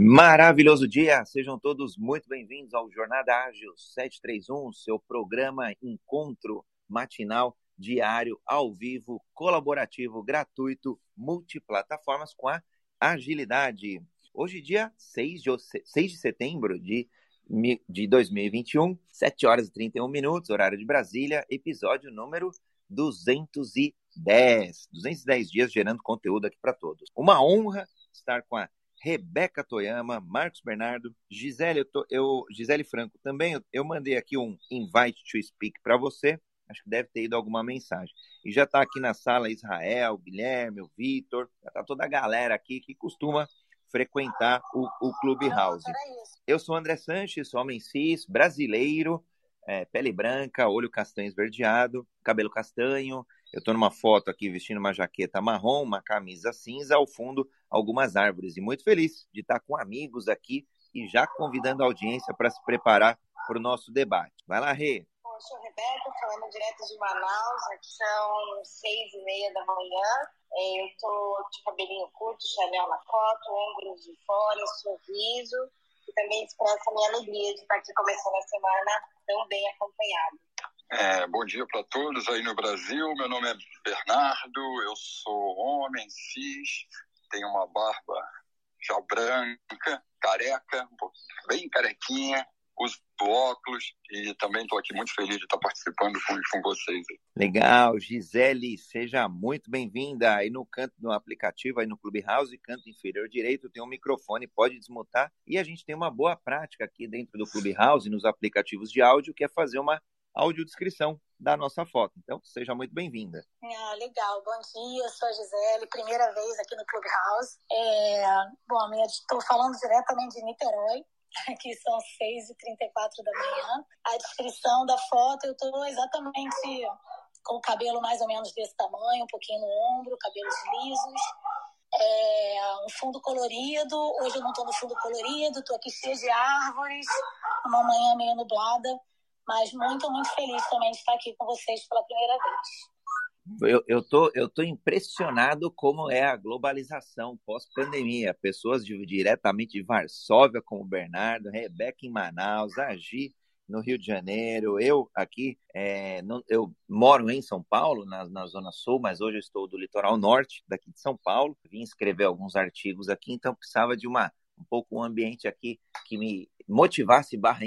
Maravilhoso dia, sejam todos muito bem-vindos ao Jornada Ágil 731, seu programa encontro matinal, diário, ao vivo, colaborativo, gratuito, multiplataformas com a agilidade. Hoje, dia 6 de, 6 de setembro de, de 2021, 7 horas e 31 minutos, horário de Brasília, episódio número 210. 210 dias gerando conteúdo aqui para todos. Uma honra estar com a Rebeca Toyama, Marcos Bernardo, Gisele, eu, tô, eu Gisele Franco também. Eu, eu, mandei aqui um invite to speak para você. Acho que deve ter ido alguma mensagem. E já está aqui na sala Israel, Guilherme, o Vitor, já está toda a galera aqui que costuma frequentar o, o Clubhouse. Eu sou André Sanches, homem cis, brasileiro, é, pele branca, olho castanho esverdeado, cabelo castanho, eu estou numa foto aqui vestindo uma jaqueta marrom, uma camisa cinza, ao fundo algumas árvores. E muito feliz de estar com amigos aqui e já convidando a audiência para se preparar para o nosso debate. Vai lá, Rê. Eu sou Rebeca, falando direto de Manaus. Aqui são seis e meia da manhã. É, eu estou de cabelinho curto, Chanel na foto, ombros de fora, sorriso. E também expresso a minha alegria de estar aqui começando a semana tão bem acompanhado. É, bom dia para todos aí no Brasil. Meu nome é Bernardo, eu sou homem, cis, tenho uma barba já branca, careca, bem carequinha, uso óculos e também estou aqui muito feliz de estar participando com, com vocês. Legal, Gisele, seja muito bem-vinda. Aí no canto do aplicativo, aí no Clubhouse, canto inferior direito, tem um microfone, pode desmutar. E a gente tem uma boa prática aqui dentro do Clubhouse, nos aplicativos de áudio, que é fazer uma audiodescrição da nossa foto. Então, seja muito bem-vinda. Ah, legal. Bom dia, sou a Gisele, primeira vez aqui no Clubhouse. É, bom, estou falando diretamente de Niterói, aqui são 6h34 da manhã. A descrição da foto, eu estou exatamente com o cabelo mais ou menos desse tamanho, um pouquinho no ombro, cabelos lisos. É, um fundo colorido. Hoje eu não estou no fundo colorido, estou aqui cheia de árvores, uma manhã meio nublada. Mas muito, muito feliz também de estar aqui com vocês pela primeira vez. Eu, eu, tô, eu tô impressionado como é a globalização pós-pandemia. Pessoas de, diretamente de Varsóvia, como o Bernardo, Rebeca em Manaus, Agi no Rio de Janeiro, eu aqui, é, eu moro em São Paulo, na, na Zona Sul, mas hoje eu estou do litoral norte, daqui de São Paulo. Vim escrever alguns artigos aqui, então precisava de uma um pouco um ambiente aqui que me motivasse barra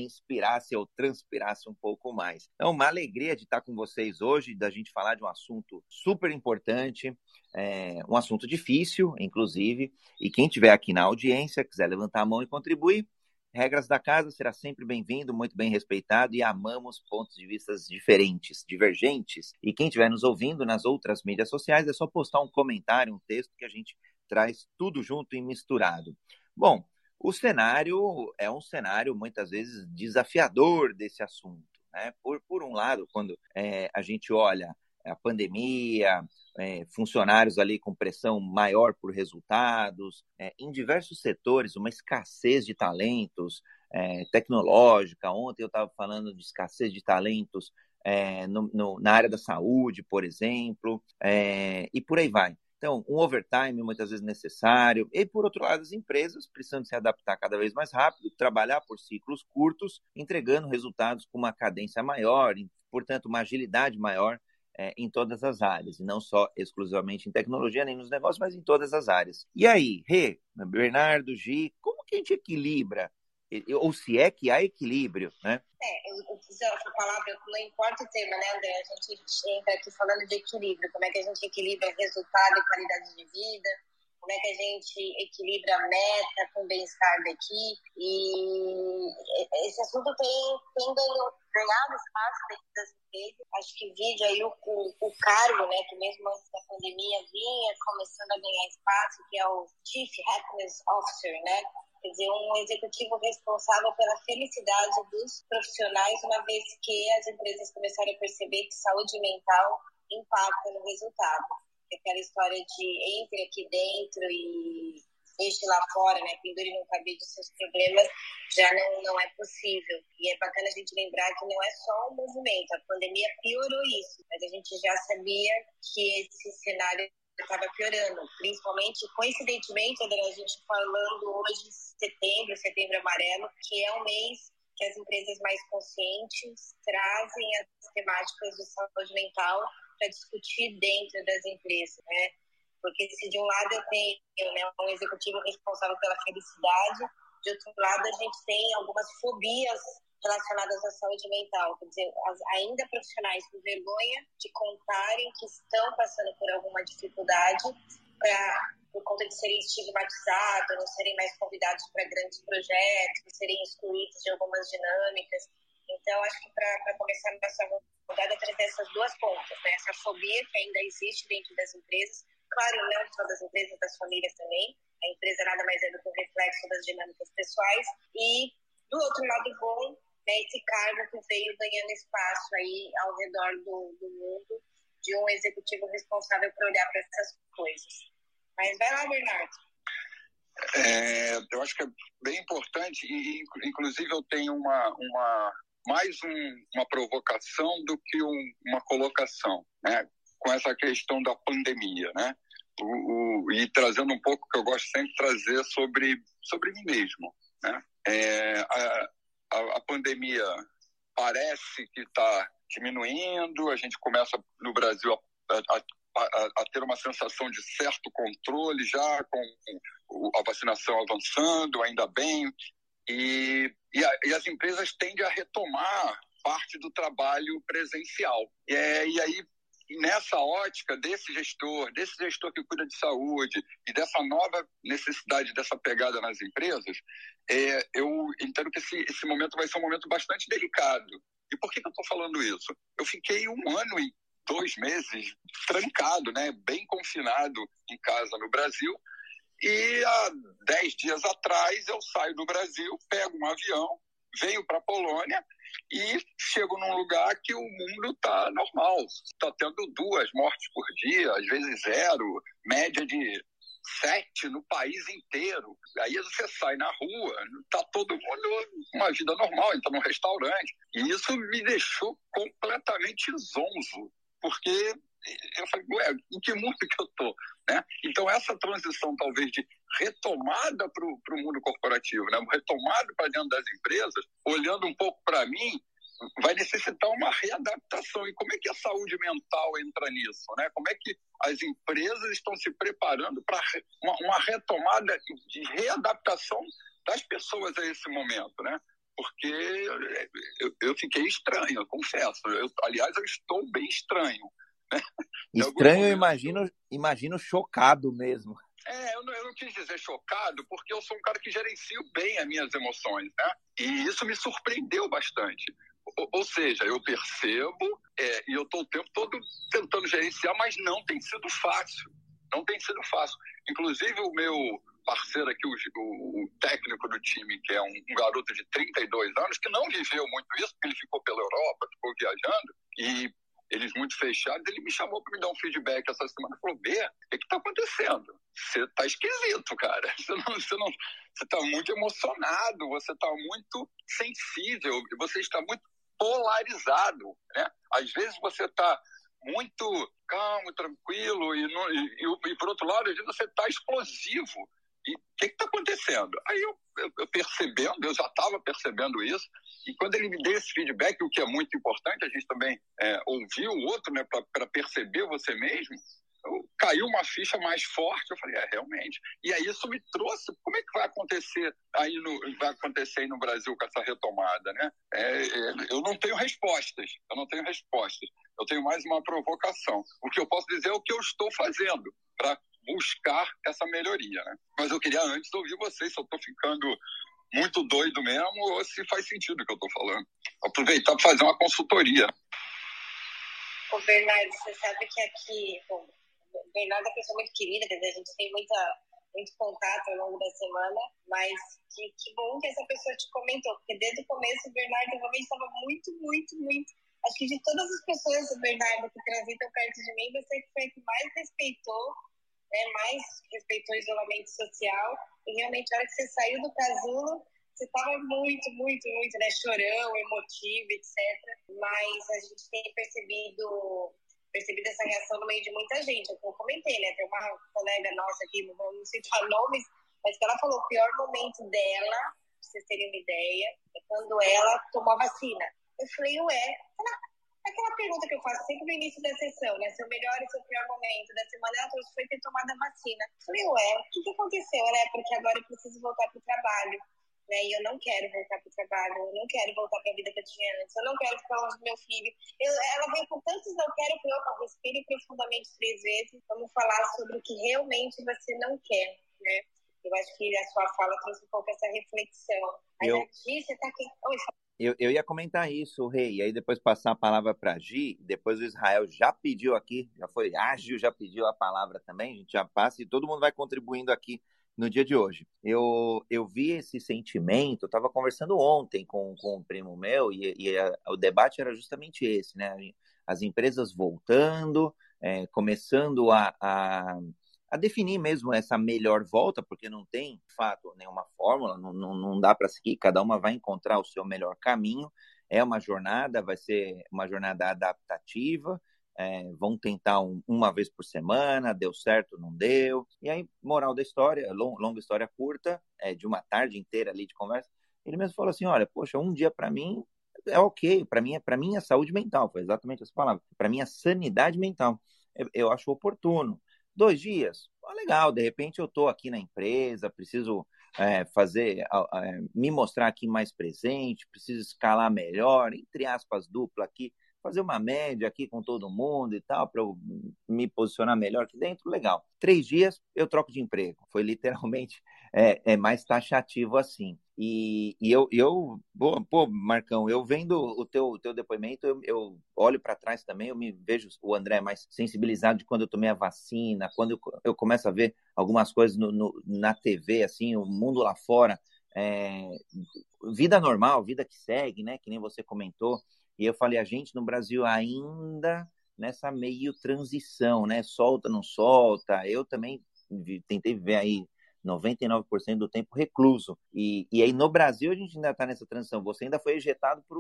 ou transpirasse um pouco mais. Então, uma alegria de estar com vocês hoje, da gente falar de um assunto super importante, é, um assunto difícil, inclusive, e quem tiver aqui na audiência, quiser levantar a mão e contribuir, regras da casa, será sempre bem-vindo, muito bem respeitado e amamos pontos de vista diferentes, divergentes. E quem estiver nos ouvindo nas outras mídias sociais, é só postar um comentário, um texto que a gente traz tudo junto e misturado. Bom, o cenário é um cenário muitas vezes desafiador desse assunto. Né? Por, por um lado, quando é, a gente olha a pandemia, é, funcionários ali com pressão maior por resultados, é, em diversos setores, uma escassez de talentos é, tecnológica. Ontem eu estava falando de escassez de talentos é, no, no, na área da saúde, por exemplo, é, e por aí vai. Então, um overtime muitas vezes necessário. E, por outro lado, as empresas precisando se adaptar cada vez mais rápido, trabalhar por ciclos curtos, entregando resultados com uma cadência maior, e, portanto, uma agilidade maior é, em todas as áreas, e não só exclusivamente em tecnologia, nem nos negócios, mas em todas as áreas. E aí, Rê, Bernardo, Gi, como que a gente equilibra ou se é que há equilíbrio, né? É, essa palavra, não importa o tema, né, André? A gente entra aqui falando de equilíbrio, como é que a gente equilibra resultado e qualidade de vida, como é que a gente equilibra meta com bem-estar da equipe. E esse assunto tem, tem ganhado espaço dentro das empresas. Acho que vídeo aí o, o, o, cargo, né, que mesmo antes da pandemia vinha começando a ganhar espaço, que é o Chief Happiness Officer, né? Quer dizer, um executivo responsável pela felicidade dos profissionais, uma vez que as empresas começaram a perceber que saúde mental impacta no resultado. Aquela história de entre aqui dentro e deixe lá fora, né, pendure no cabide dos seus problemas, já não, não é possível. E é bacana a gente lembrar que não é só um movimento, a pandemia piorou isso, mas a gente já sabia que esse cenário estava piorando, principalmente, coincidentemente, André, a gente falando hoje setembro, setembro amarelo, que é um mês que as empresas mais conscientes trazem as temáticas de saúde mental para discutir dentro das empresas, né? Porque se de um lado eu tenho né, um executivo responsável pela felicidade, de outro lado a gente tem algumas fobias relacionadas à saúde mental, quer dizer, ainda profissionais com vergonha de contarem que estão passando por alguma dificuldade pra, por conta de serem estigmatizados, não serem mais convidados para grandes projetos, serem excluídos de algumas dinâmicas. Então, acho que para começar nessa rodada, trazer essas duas pontas, né? essa fobia que ainda existe dentro das empresas, claro, não só das empresas, das famílias também, a empresa nada mais é do que um reflexo das dinâmicas pessoais, e do outro lado bom, né, esse cargo que veio ganhando espaço aí ao redor do, do mundo de um executivo responsável por olhar para essas coisas. Mas vai lá, Bernardo. É, eu acho que é bem importante e inclusive eu tenho uma, uma mais um, uma provocação do que um, uma colocação, né? Com essa questão da pandemia, né? O, o, e trazendo um pouco que eu gosto sempre de trazer sobre sobre mim mesmo, né? É, a, a, a pandemia parece que está diminuindo, a gente começa no Brasil a, a, a, a, ter uma sensação de certo controle já, com a vacinação avançando, ainda bem, e, e, e as empresas tendem a retomar parte do trabalho presencial. É, e aí nessa ótica desse gestor, desse gestor que cuida de saúde e dessa nova necessidade dessa pegada nas empresas, é, eu entendo que esse, esse momento vai ser um momento bastante delicado. E por que, que eu estou falando isso? Eu fiquei um ano e dois meses trancado, né, bem confinado em casa no Brasil. E há dez dias atrás eu saio do Brasil, pego um avião, venho para a Polônia e chego num lugar que o mundo está normal. Está tendo duas mortes por dia, às vezes zero, média de sete no país inteiro. Aí você sai na rua, tá todo mundo uma vida normal, entra num restaurante. E isso me deixou completamente zonzo, porque eu falei, ué, em que mundo que eu tô? Né? Então, essa transição, talvez, de retomada para o mundo corporativo, né? retomada para dentro das empresas, olhando um pouco para mim, vai necessitar uma readaptação. E como é que a saúde mental entra nisso? Né? Como é que as empresas estão se preparando para uma, uma, retomada de readaptação das pessoas a esse momento? Né? Porque eu, eu fiquei estranho, eu confesso. Eu, aliás, eu estou bem estranho. Né? Estranho, eu imagino, imagino chocado mesmo. É, eu não, eu não, quis dizer chocado, porque eu sou um cara que gerencio bem as minhas emoções, né? E isso me surpreendeu bastante. Ou, ou seja, eu percebo é, e eu estou o tempo todo tentando gerenciar, mas não tem sido fácil. Não tem sido fácil. Inclusive, o meu parceiro aqui, o, o, o técnico do time, que é um, um, garoto de 32 anos, que não viveu muito isso, porque ele ficou pela Europa, ficou viajando, e eles muito fechados, ele me chamou para me dar um feedback essa semana. Falou: B, o que está acontecendo? Você está esquisito, cara. Você não, você não, você está muito emocionado, você está muito sensível, você está muito polarizado, né? Às vezes você está muito calmo, tranquilo e, no, e, e, e, por outro lado, às vezes você está explosivo. E o que está acontecendo? Aí eu, eu, eu, percebendo, eu já estava percebendo isso, e quando ele me deu esse feedback, o que é muito importante, a gente também é, o outro, né, para perceber você mesmo, eu, caiu uma ficha mais forte, eu falei, é, realmente. E aí isso me trouxe, como é que vai acontecer aí no, vai acontecer aí no Brasil com essa retomada, né? É, é, eu não tenho respostas, eu não tenho respostas. Eu tenho mais uma provocação. O que eu posso dizer é o que eu estou fazendo para buscar essa melhoria, né? Mas eu queria antes ouvir vocês, se eu estou ficando muito doido mesmo ou se faz sentido o que eu estou falando. Aproveitar para fazer uma consultoria. Ô Bernardo, você sabe que aqui, bom, Bernardo é uma pessoa muito querida, a gente tem muita, muito contato ao longo da semana, mas que, que bom que essa pessoa te comentou, porque desde o começo o Bernardo realmente estava muito, muito, muito. Acho que de todas as pessoas, o Bernardo, que transitam perto de mim, você foi a que mais respeitou né, mais respeitou o isolamento social. E realmente, na hora que você saiu do casulo, você estava muito, muito, muito, né, chorão, emotivo, etc. Mas a gente tem percebido percebido essa reação no meio de muita gente. Eu comentei, né? Tem uma colega nossa aqui, não vamos citar nomes, mas que ela falou o pior momento dela, pra vocês terem uma ideia, é quando ela tomou a vacina. Eu falei, ué, aquela pergunta que eu faço sempre no início da sessão, né? Seu melhor e seu pior momento da semana, ela foi ter tomado a vacina. Eu falei, ué, o que, que aconteceu, né? Porque agora eu preciso voltar pro trabalho. Né? E eu não quero voltar para o trabalho, eu não quero voltar para a vida que eu tinha antes, eu não quero ficar longe do meu filho. Eu, ela vem com tantos não quero que eu respire profundamente três vezes. Vamos falar sobre o que realmente você não quer, né? Eu acho que a sua fala trouxe um pouco essa reflexão. Mas eu... você está aqui. Oi, eu, eu ia comentar isso, Rei, e aí depois passar a palavra para Gi, depois o Israel já pediu aqui, já foi ágil, já pediu a palavra também, a gente já passa e todo mundo vai contribuindo aqui no dia de hoje. Eu, eu vi esse sentimento, eu estava conversando ontem com, com um primo meu e, e a, o debate era justamente esse, né? As empresas voltando, é, começando a, a, a, definir mesmo essa melhor volta, porque não tem, de fato, nenhuma fórmula, não, não, não dá para seguir, cada uma vai encontrar o seu melhor caminho. É uma jornada, vai ser uma jornada adaptativa, é, vão tentar um, uma vez por semana, deu certo, não deu. E aí, moral da história, long, longa história curta, é, de uma tarde inteira ali de conversa, ele mesmo falou assim: olha, poxa, um dia para mim é ok, para mim é para é saúde mental, foi exatamente essa palavra, para é sanidade mental, eu, eu acho oportuno. Dois dias, ah, legal, de repente eu estou aqui na empresa, preciso é, fazer, é, me mostrar aqui mais presente, preciso escalar melhor, entre aspas, dupla aqui, fazer uma média aqui com todo mundo e tal, para eu me posicionar melhor aqui dentro, legal. Três dias eu troco de emprego. Foi literalmente é, é mais taxativo assim. E, e eu, eu pô, pô, Marcão, eu vendo o teu, o teu depoimento, eu, eu olho para trás também, eu me vejo o André mais sensibilizado de quando eu tomei a vacina, quando eu, começo a ver algumas coisas no, no, na TV, assim, o mundo lá fora. É, vida normal, vida que segue, né? Que nem você comentou. E eu falei, a gente no Brasil ainda nessa meio transição, né? Solta, não solta. Eu também tentei viver aí 99% do tempo recluso. E, e aí no Brasil a gente ainda está nessa transição. Você ainda foi ejetado para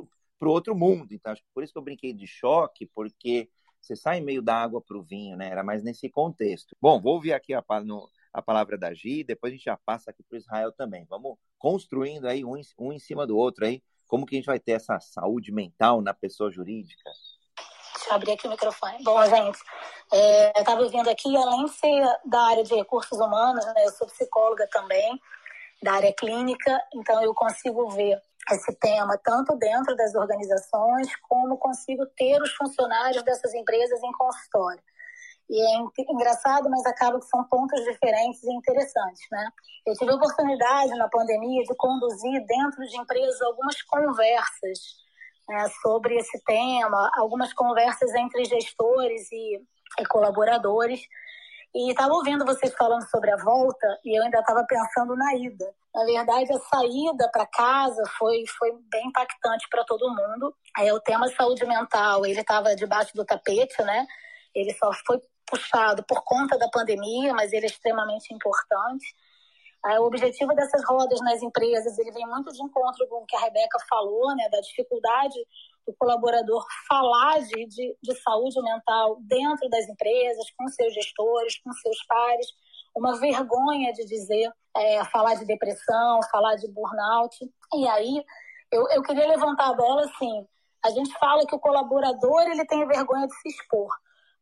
o outro mundo. Então, acho que por isso que eu brinquei de choque, porque você sai meio da água para o vinho, né? Era mais nesse contexto. Bom, vou ouvir aqui a, no, a palavra da Gi, depois a gente já passa aqui para Israel também. Vamos construindo aí um, um em cima do outro aí, como que a gente vai ter essa saúde mental na pessoa jurídica? Deixa eu abrir aqui o microfone. Bom, gente, é, eu estava vindo aqui, além de ser da área de recursos humanos, né, eu sou psicóloga também, da área clínica, então eu consigo ver esse tema tanto dentro das organizações, como consigo ter os funcionários dessas empresas em consultório. E é engraçado, mas acaba que são pontos diferentes e interessantes, né? Eu tive a oportunidade na pandemia de conduzir dentro de empresas algumas conversas né, sobre esse tema, algumas conversas entre gestores e, e colaboradores. E estava ouvindo vocês falando sobre a volta e eu ainda estava pensando na ida. Na verdade, a saída para casa foi, foi bem impactante para todo mundo. Aí, o tema saúde mental, ele estava debaixo do tapete, né? Ele só foi puxado por conta da pandemia, mas ele é extremamente importante. O objetivo dessas rodas nas empresas, ele vem muito de encontro com o que a Rebeca falou, né, da dificuldade do colaborador falar de, de, de saúde mental dentro das empresas, com seus gestores, com seus pares, uma vergonha de dizer, é, falar de depressão, falar de burnout. E aí, eu, eu queria levantar a bola assim, a gente fala que o colaborador ele tem vergonha de se expor,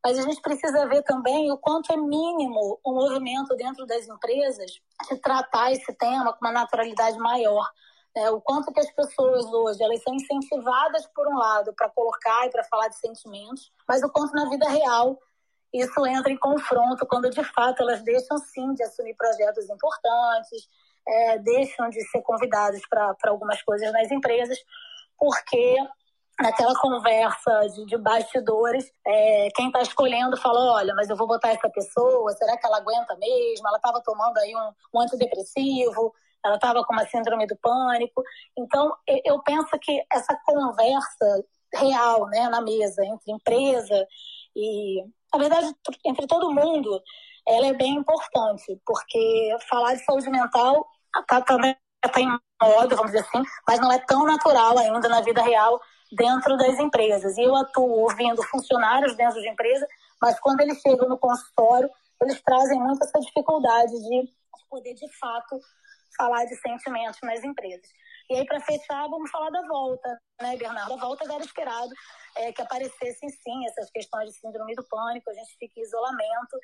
mas a gente precisa ver também o quanto é mínimo o movimento dentro das empresas de tratar esse tema com uma naturalidade maior. Né? O quanto que as pessoas hoje elas são incentivadas, por um lado, para colocar e para falar de sentimentos, mas o quanto na vida real isso entra em confronto quando de fato elas deixam sim de assumir projetos importantes, é, deixam de ser convidadas para algumas coisas nas empresas, porque naquela conversa de, de bastidores, é, quem está escolhendo fala, olha, mas eu vou botar essa pessoa, será que ela aguenta mesmo? Ela estava tomando aí um, um antidepressivo, ela estava com uma síndrome do pânico. Então, eu penso que essa conversa real, né, na mesa, entre empresa e, na verdade, entre todo mundo, ela é bem importante, porque falar de saúde mental está tá, tá em moda, vamos dizer assim, mas não é tão natural ainda na vida real dentro das empresas. E eu atuo ouvindo funcionários dentro de empresa, mas quando eles chegam no consultório, eles trazem muito essa dificuldade de poder, de fato, falar de sentimentos nas empresas. E aí, para fechar, vamos falar da volta, né, Bernardo? A volta era esperado é, que aparecessem, sim, essas questões de síndrome do pânico, a gente fica em isolamento.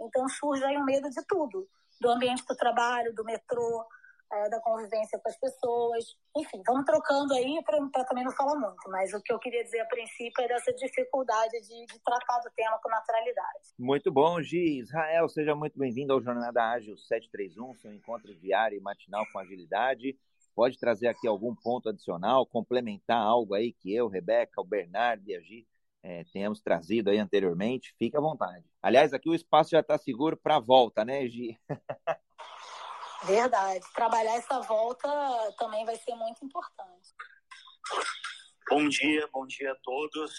Então, surge aí o um medo de tudo, do ambiente do trabalho, do metrô, é, da convivência com as pessoas. Enfim, vamos trocando aí para também não falar muito, mas o que eu queria dizer a princípio é dessa dificuldade de, de tratar do tema com naturalidade. Muito bom, Gi. Israel, seja muito bem-vindo ao Jornada Ágil 731, seu encontro diário e matinal com agilidade. Pode trazer aqui algum ponto adicional, complementar algo aí que eu, Rebeca, o Bernardo e a Gi é, tenhamos trazido aí anteriormente, fique à vontade. Aliás, aqui o espaço já está seguro para a volta, né, Gi? Verdade. Trabalhar essa volta também vai ser muito importante. Bom dia, bom dia a todos.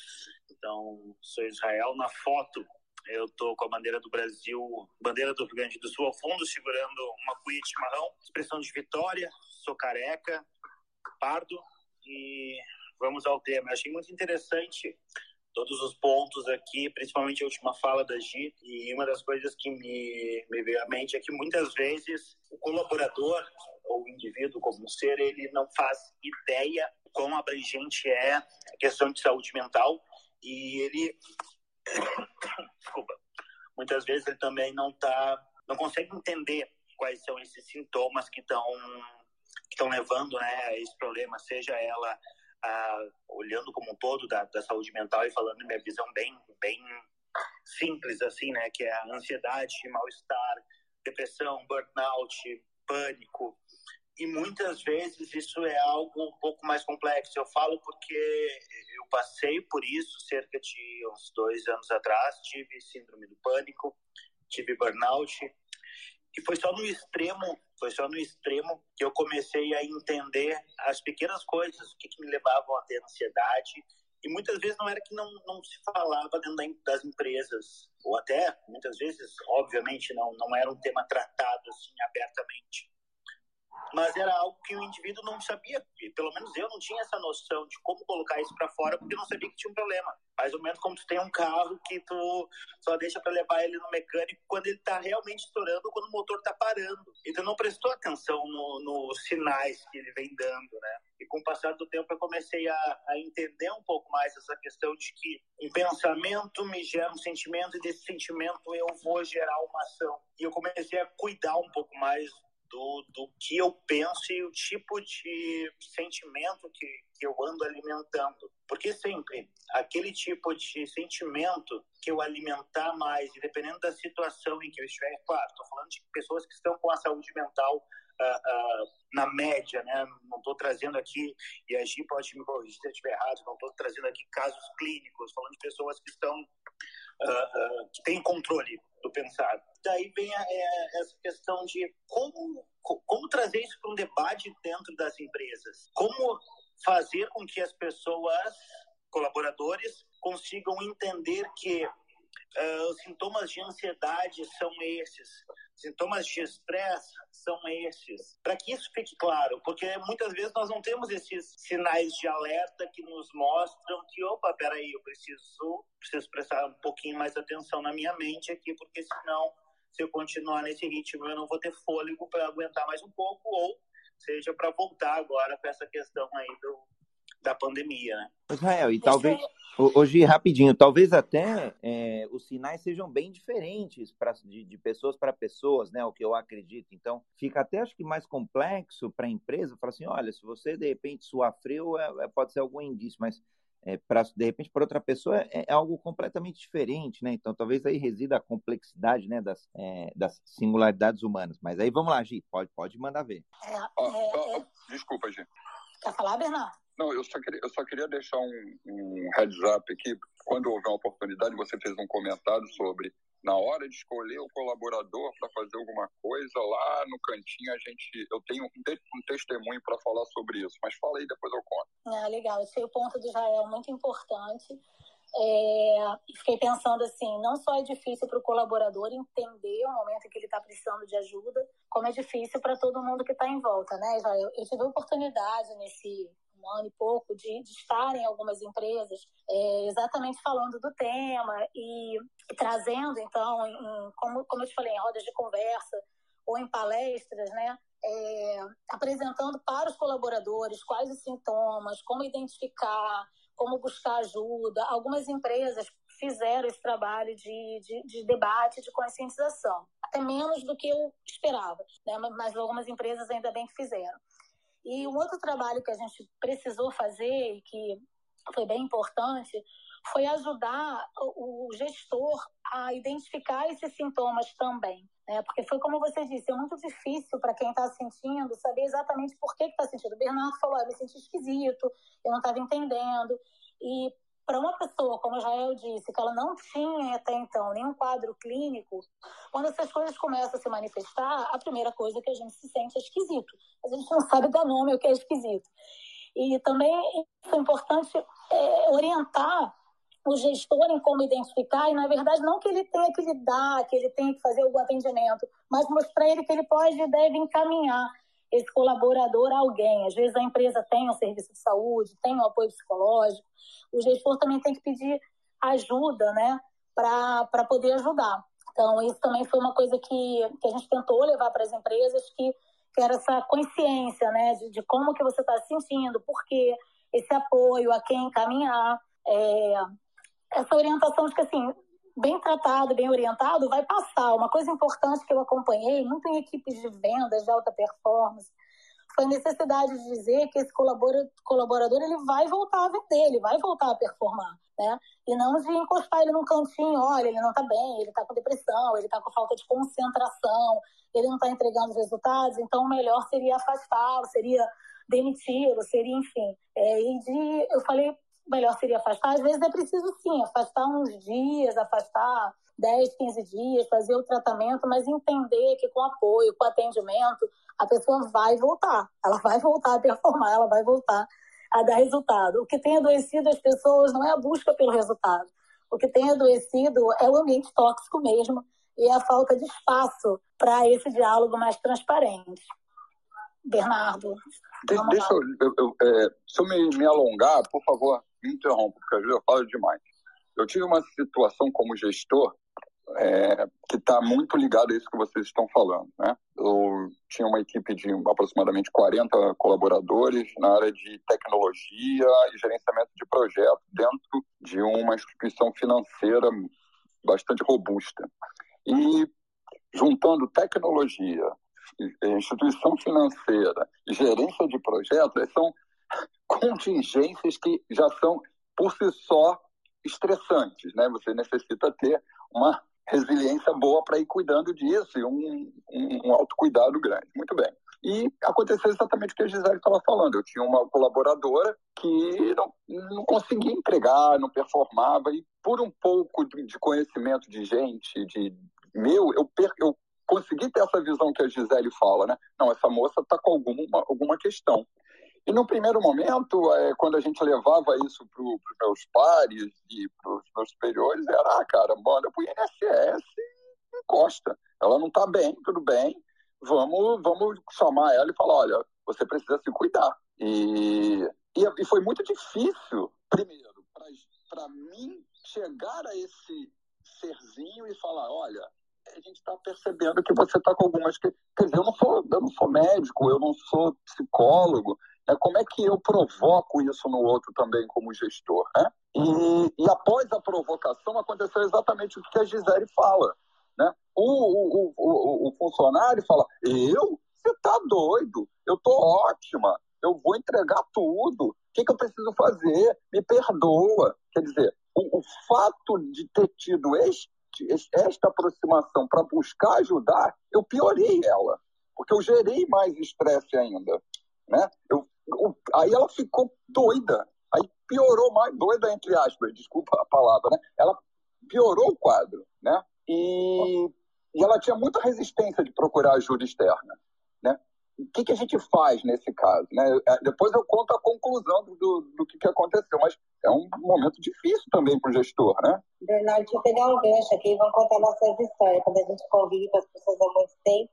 Então, sou Israel. Na foto, eu estou com a bandeira do Brasil, bandeira do Rio Grande do Sul ao fundo, segurando uma cuia de expressão de vitória. Sou careca, pardo e vamos ao tema. Eu achei muito interessante todos os pontos aqui, principalmente a última fala da Gi, e uma das coisas que me, me veio à mente é que muitas vezes o colaborador ou o indivíduo como ser, ele não faz ideia quão abrangente é a questão de saúde mental e ele desculpa muitas vezes ele também não tá não consegue entender quais são esses sintomas que estão que estão levando né, a esse problema seja ela olhando como um todo da, da saúde mental e falando minha visão bem, bem simples, assim, né? Que é a ansiedade, mal-estar, depressão, burnout, pânico. E muitas vezes isso é algo um pouco mais complexo. Eu falo porque eu passei por isso cerca de uns dois anos atrás. Tive síndrome do pânico, tive burnout e foi só no extremo, foi só no extremo que eu comecei a entender as pequenas coisas, o que, que me levavam a ter ansiedade. E muitas vezes não era que não, não se falava dentro das empresas, ou até, muitas vezes, obviamente, não, não era um tema tratado assim abertamente mas era algo que o indivíduo não sabia, pelo menos eu não tinha essa noção de como colocar isso para fora, porque não sabia que tinha um problema. Mais ou menos como tu tem um carro que tu só deixa para levar ele no mecânico quando ele está realmente estourando, quando o motor está parando. E tu não prestou atenção nos no sinais que ele vem dando, né? E com o passar do tempo eu comecei a, a entender um pouco mais essa questão de que um pensamento me gera um sentimento e desse sentimento eu vou gerar uma ação. E eu comecei a cuidar um pouco mais do, do que eu penso e o tipo de sentimento que, que eu ando alimentando. Porque sempre aquele tipo de sentimento que eu alimentar mais, dependendo da situação em que eu estiver, claro, estou falando de pessoas que estão com a saúde mental Uh, uh, na média, né? Não estou trazendo aqui, e a Gi pode me corrigir se eu estiver errado, não estou trazendo aqui casos clínicos, falando de pessoas que estão, uh, que têm controle do pensar. Daí vem a, é, essa questão de como, como trazer isso para um debate dentro das empresas. Como fazer com que as pessoas, colaboradores, consigam entender que uh, os sintomas de ansiedade são esses, sintomas de estresse são esses. Para que isso fique claro, porque muitas vezes nós não temos esses sinais de alerta que nos mostram que, opa, peraí, eu preciso, preciso prestar um pouquinho mais atenção na minha mente aqui, porque senão, se eu continuar nesse ritmo, eu não vou ter fôlego para aguentar mais um pouco, ou seja, para voltar agora para essa questão aí do, da pandemia, né? Israel, e talvez, hoje rapidinho, talvez até é, os sinais sejam bem diferentes pra, de, de pessoas para pessoas, né? O que eu acredito. Então, fica até acho que mais complexo para a empresa falar assim, olha, se você de repente suar frio, é, é, pode ser algum indício, mas é, para de repente para outra pessoa é, é, algo completamente diferente, né? Então talvez aí resida a complexidade, né, das, é, das singularidades humanas. Mas aí vamos lá, Gi, pode, pode mandar ver. É, oh, oh, desculpa, Gi. Quer falar, Bernardo? Não, eu só queria, eu só queria deixar um, um heads up aqui. Quando houver uma oportunidade, você fez um comentário sobre na hora de escolher o colaborador para fazer alguma coisa, lá no cantinho a gente. Eu tenho um, um testemunho para falar sobre isso, mas fala aí, depois eu conto. Ah, legal. Esse o ponto do Israel muito importante. É, fiquei pensando assim, não só é difícil para o colaborador entender o momento que ele está precisando de ajuda, como é difícil para todo mundo que está em volta, né, Israel? Eu tive a oportunidade nesse um ano e pouco, de, de estar em algumas empresas, é, exatamente falando do tema e, trazendo, então, em, como, como eu te falei, em rodas de conversa ou em palestras, né? É, apresentando para os colaboradores quais os sintomas, como identificar, como buscar ajuda. Algumas empresas fizeram esse trabalho de, de, de, debate, de conscientização, até menos do que eu esperava, né? mas algumas empresas ainda bem que fizeram. E um outro trabalho que a gente precisou fazer e que foi bem importante foi ajudar o gestor a identificar esses sintomas também. Né? Porque foi como você disse, é muito difícil para quem está sentindo saber exatamente por que está sentindo. O Bernardo falou, ah, eu me senti esquisito, eu não estava entendendo. E para uma pessoa, como já eu disse, que ela não tinha até então nenhum quadro clínico, quando essas coisas começam a se manifestar, a primeira coisa que a gente se sente é esquisito. A gente não sabe dar nome ao que é esquisito. E também é importante é, orientar o gestor em como identificar, e na verdade não que ele tenha que lidar, que ele tenha que fazer algum atendimento, mas mostrar ele que ele pode e deve encaminhar esse colaborador alguém. Às vezes a empresa tem um serviço de saúde, tem um apoio psicológico, o gestor também tem que pedir ajuda, né, para poder ajudar. Então, isso também foi uma coisa que, que a gente tentou levar para as empresas, que, que era essa consciência, né, de, de como que você está se sentindo, por quê, esse apoio, a quem encaminhar, é, essa orientação de que, assim, bem tratado, bem orientado, vai passar. Uma coisa importante que eu acompanhei, muito em equipes de vendas de alta performance, foi a necessidade de dizer que esse colaborador ele vai voltar a vender, ele vai voltar a performar, né? E não de encostar ele num cantinho, olha, ele não está bem, ele está com depressão, ele está com falta de concentração, ele não está entregando os resultados, então o melhor seria afastá-lo, seria demiti-lo, seria, enfim. É, e de, eu falei, melhor seria afastar, às vezes é preciso sim, afastar uns dias, afastar 10, 15 dias, fazer o tratamento, mas entender que com apoio, com atendimento, a pessoa vai voltar. Ela vai voltar a performar, ela vai voltar a dar resultado. O que tem adoecido as pessoas não é a busca pelo resultado. O que tem adoecido é o ambiente tóxico mesmo e a falta de espaço para esse diálogo mais transparente. Bernardo. De, deixa eu, eu, eu é, se eu me, me alongar, por favor, me interrompa, porque às vezes eu falo demais. Eu tive uma situação como gestor é, que está muito ligado a isso que vocês estão falando. Né? Eu tinha uma equipe de aproximadamente 40 colaboradores na área de tecnologia e gerenciamento de projetos dentro de uma instituição financeira bastante robusta. E juntando tecnologia, instituição financeira e gerência de projetos, são contingências que já são por si só estressantes, né? Você necessita ter uma resiliência boa para ir cuidando disso e um, um, um autocuidado grande. Muito bem. E aconteceu exatamente o que a Gisele estava falando. Eu tinha uma colaboradora que não, não conseguia entregar, não performava, e por um pouco de, conhecimento de gente, de meu, eu, per, eu consegui ter essa visão que a Gisele fala, né? Não, essa moça está com alguma, alguma questão. E no primeiro momento, é, quando a gente levava isso para os meus pares e para os meus superiores, era, ah, cara, manda para o INSS encosta. Ela não está bem, tudo bem, vamos, vamos chamar ela e falar, olha, você precisa se cuidar. E, e, e foi muito difícil, primeiro, para mim chegar a esse serzinho e falar, olha, a gente está percebendo que você está com algumas que quer dizer eu não sou eu não sou médico eu não sou psicólogo é como é que eu provoco isso no outro também como gestor né? e, e após a provocação aconteceu exatamente o que a Gisele fala né? o, o, o, o funcionário fala eu você está doido eu tô ótima eu vou entregar tudo o que, que eu preciso fazer me perdoa quer dizer o, o fato de ter tido este esta aproximação para buscar ajudar, eu piorei ela, porque eu gerei mais estresse ainda, né? Eu, aí ela ficou doida, aí piorou mais, doida entre aspas, desculpa a palavra, né? Ela piorou o quadro, né? E, e ela tinha muita resistência de procurar ajuda externa, né? o que, que, a gente faz nesse caso? Né? É, depois eu conto a conclusão do, do que, que aconteceu, mas é um momento difícil também para o gestor, né? Bernardo, deixa eu pegar um gancho aqui e contar nossas histórias. Quando a gente convive com as pessoas há muito tempo,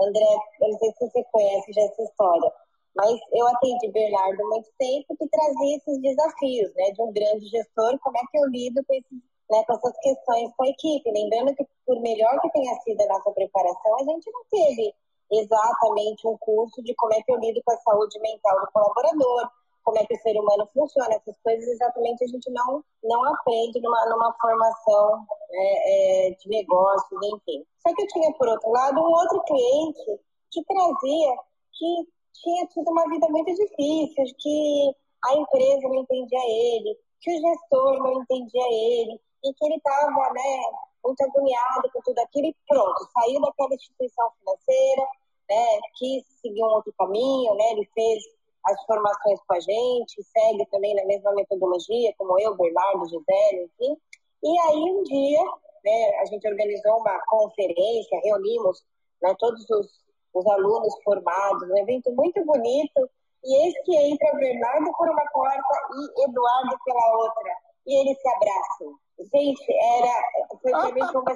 André, eu não sei se você conhece já essa história, Mas eu atendi Bernardo muito tempo que trazia esses desafios, né, de um grande gestor, como é que eu lido com, esses, né, com essas questões com a equipe. Lembrando que, por melhor que tenha sido a nossa preparação, a gente não teve exatamente um curso de como é que eu lido com a saúde mental do colaborador, como é que o ser humano funciona, essas coisas exatamente a gente não, não aprende numa, numa formação é, é, de negócios, enfim. Só que eu tinha, por outro lado, um outro cliente que trazia que tinha tido uma vida muito difícil, que a empresa não entendia ele, que o gestor não entendia ele, e que ele estava né, muito agoniado com tudo aquilo, e pronto, saiu daquela instituição financeira, né, quis seguir um outro caminho, né, ele fez as formações com a gente, segue também na mesma metodologia, como eu, Bernardo, Gisele, enfim. E aí, um dia, né, a gente organizou uma conferência, reunimos né, todos os, os alunos formados, um evento muito bonito, e eis que entra Bernardo por uma porta e Eduardo pela outra, e eles se abraçam. Gente, era, foi, para mim, uma,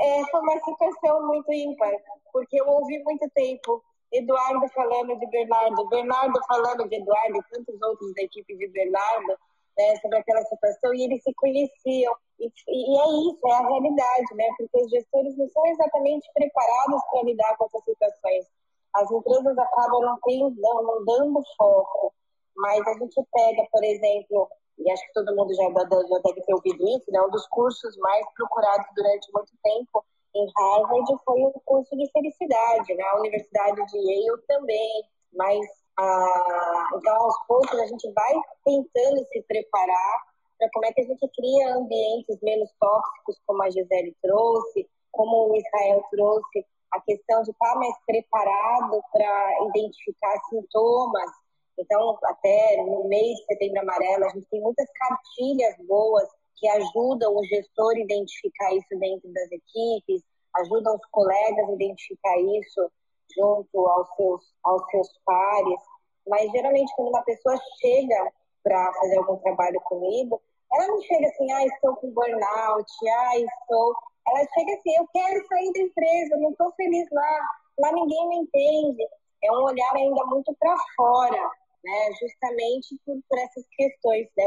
é, foi uma situação muito ímpar, porque eu ouvi muito tempo Eduardo falando de Bernardo, Bernardo falando de Eduardo e tantos outros da equipe de Bernardo né, sobre aquela situação e eles se conheciam. E, e, é isso, é a realidade, né? Porque os gestores não são exatamente preparados para lidar com essas situações. As empresas acabam não, tendo, não, dando foco, mas a gente pega, por exemplo, e acho que todo mundo já, já deve ter ouvido isso, né? um dos cursos mais procurados durante muito tempo em Harvard foi um curso de felicidade, na né? Universidade de Yale também, mas ah, então aos poucos a gente vai tentando se preparar para como é que a gente cria ambientes menos tóxicos, como a Gisele trouxe, como o Israel trouxe, a questão de estar mais preparado para identificar sintomas. Então, até no mês de setembro amarelo, a gente tem muitas cartilhas boas que ajudam o gestor a identificar isso dentro das equipes, ajudam os colegas a identificar isso junto aos seus, aos seus pares. Mas geralmente quando uma pessoa chega para fazer algum trabalho comigo, ela não chega assim, ah, estou com burnout, ah, estou. Ela chega assim, eu quero sair da empresa, não estou feliz lá, lá ninguém me entende. É um olhar ainda muito para fora, né? Justamente por, por essas questões, né?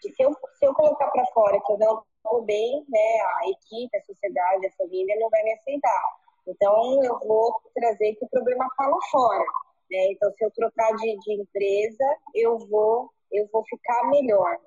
Se eu, se eu colocar para fora que eu não estou bem, né, a equipe, a sociedade, a família não vai me aceitar. Então, eu vou trazer que o problema está lá fora. Né? Então, se eu trocar de, de empresa, eu vou, eu vou ficar melhor.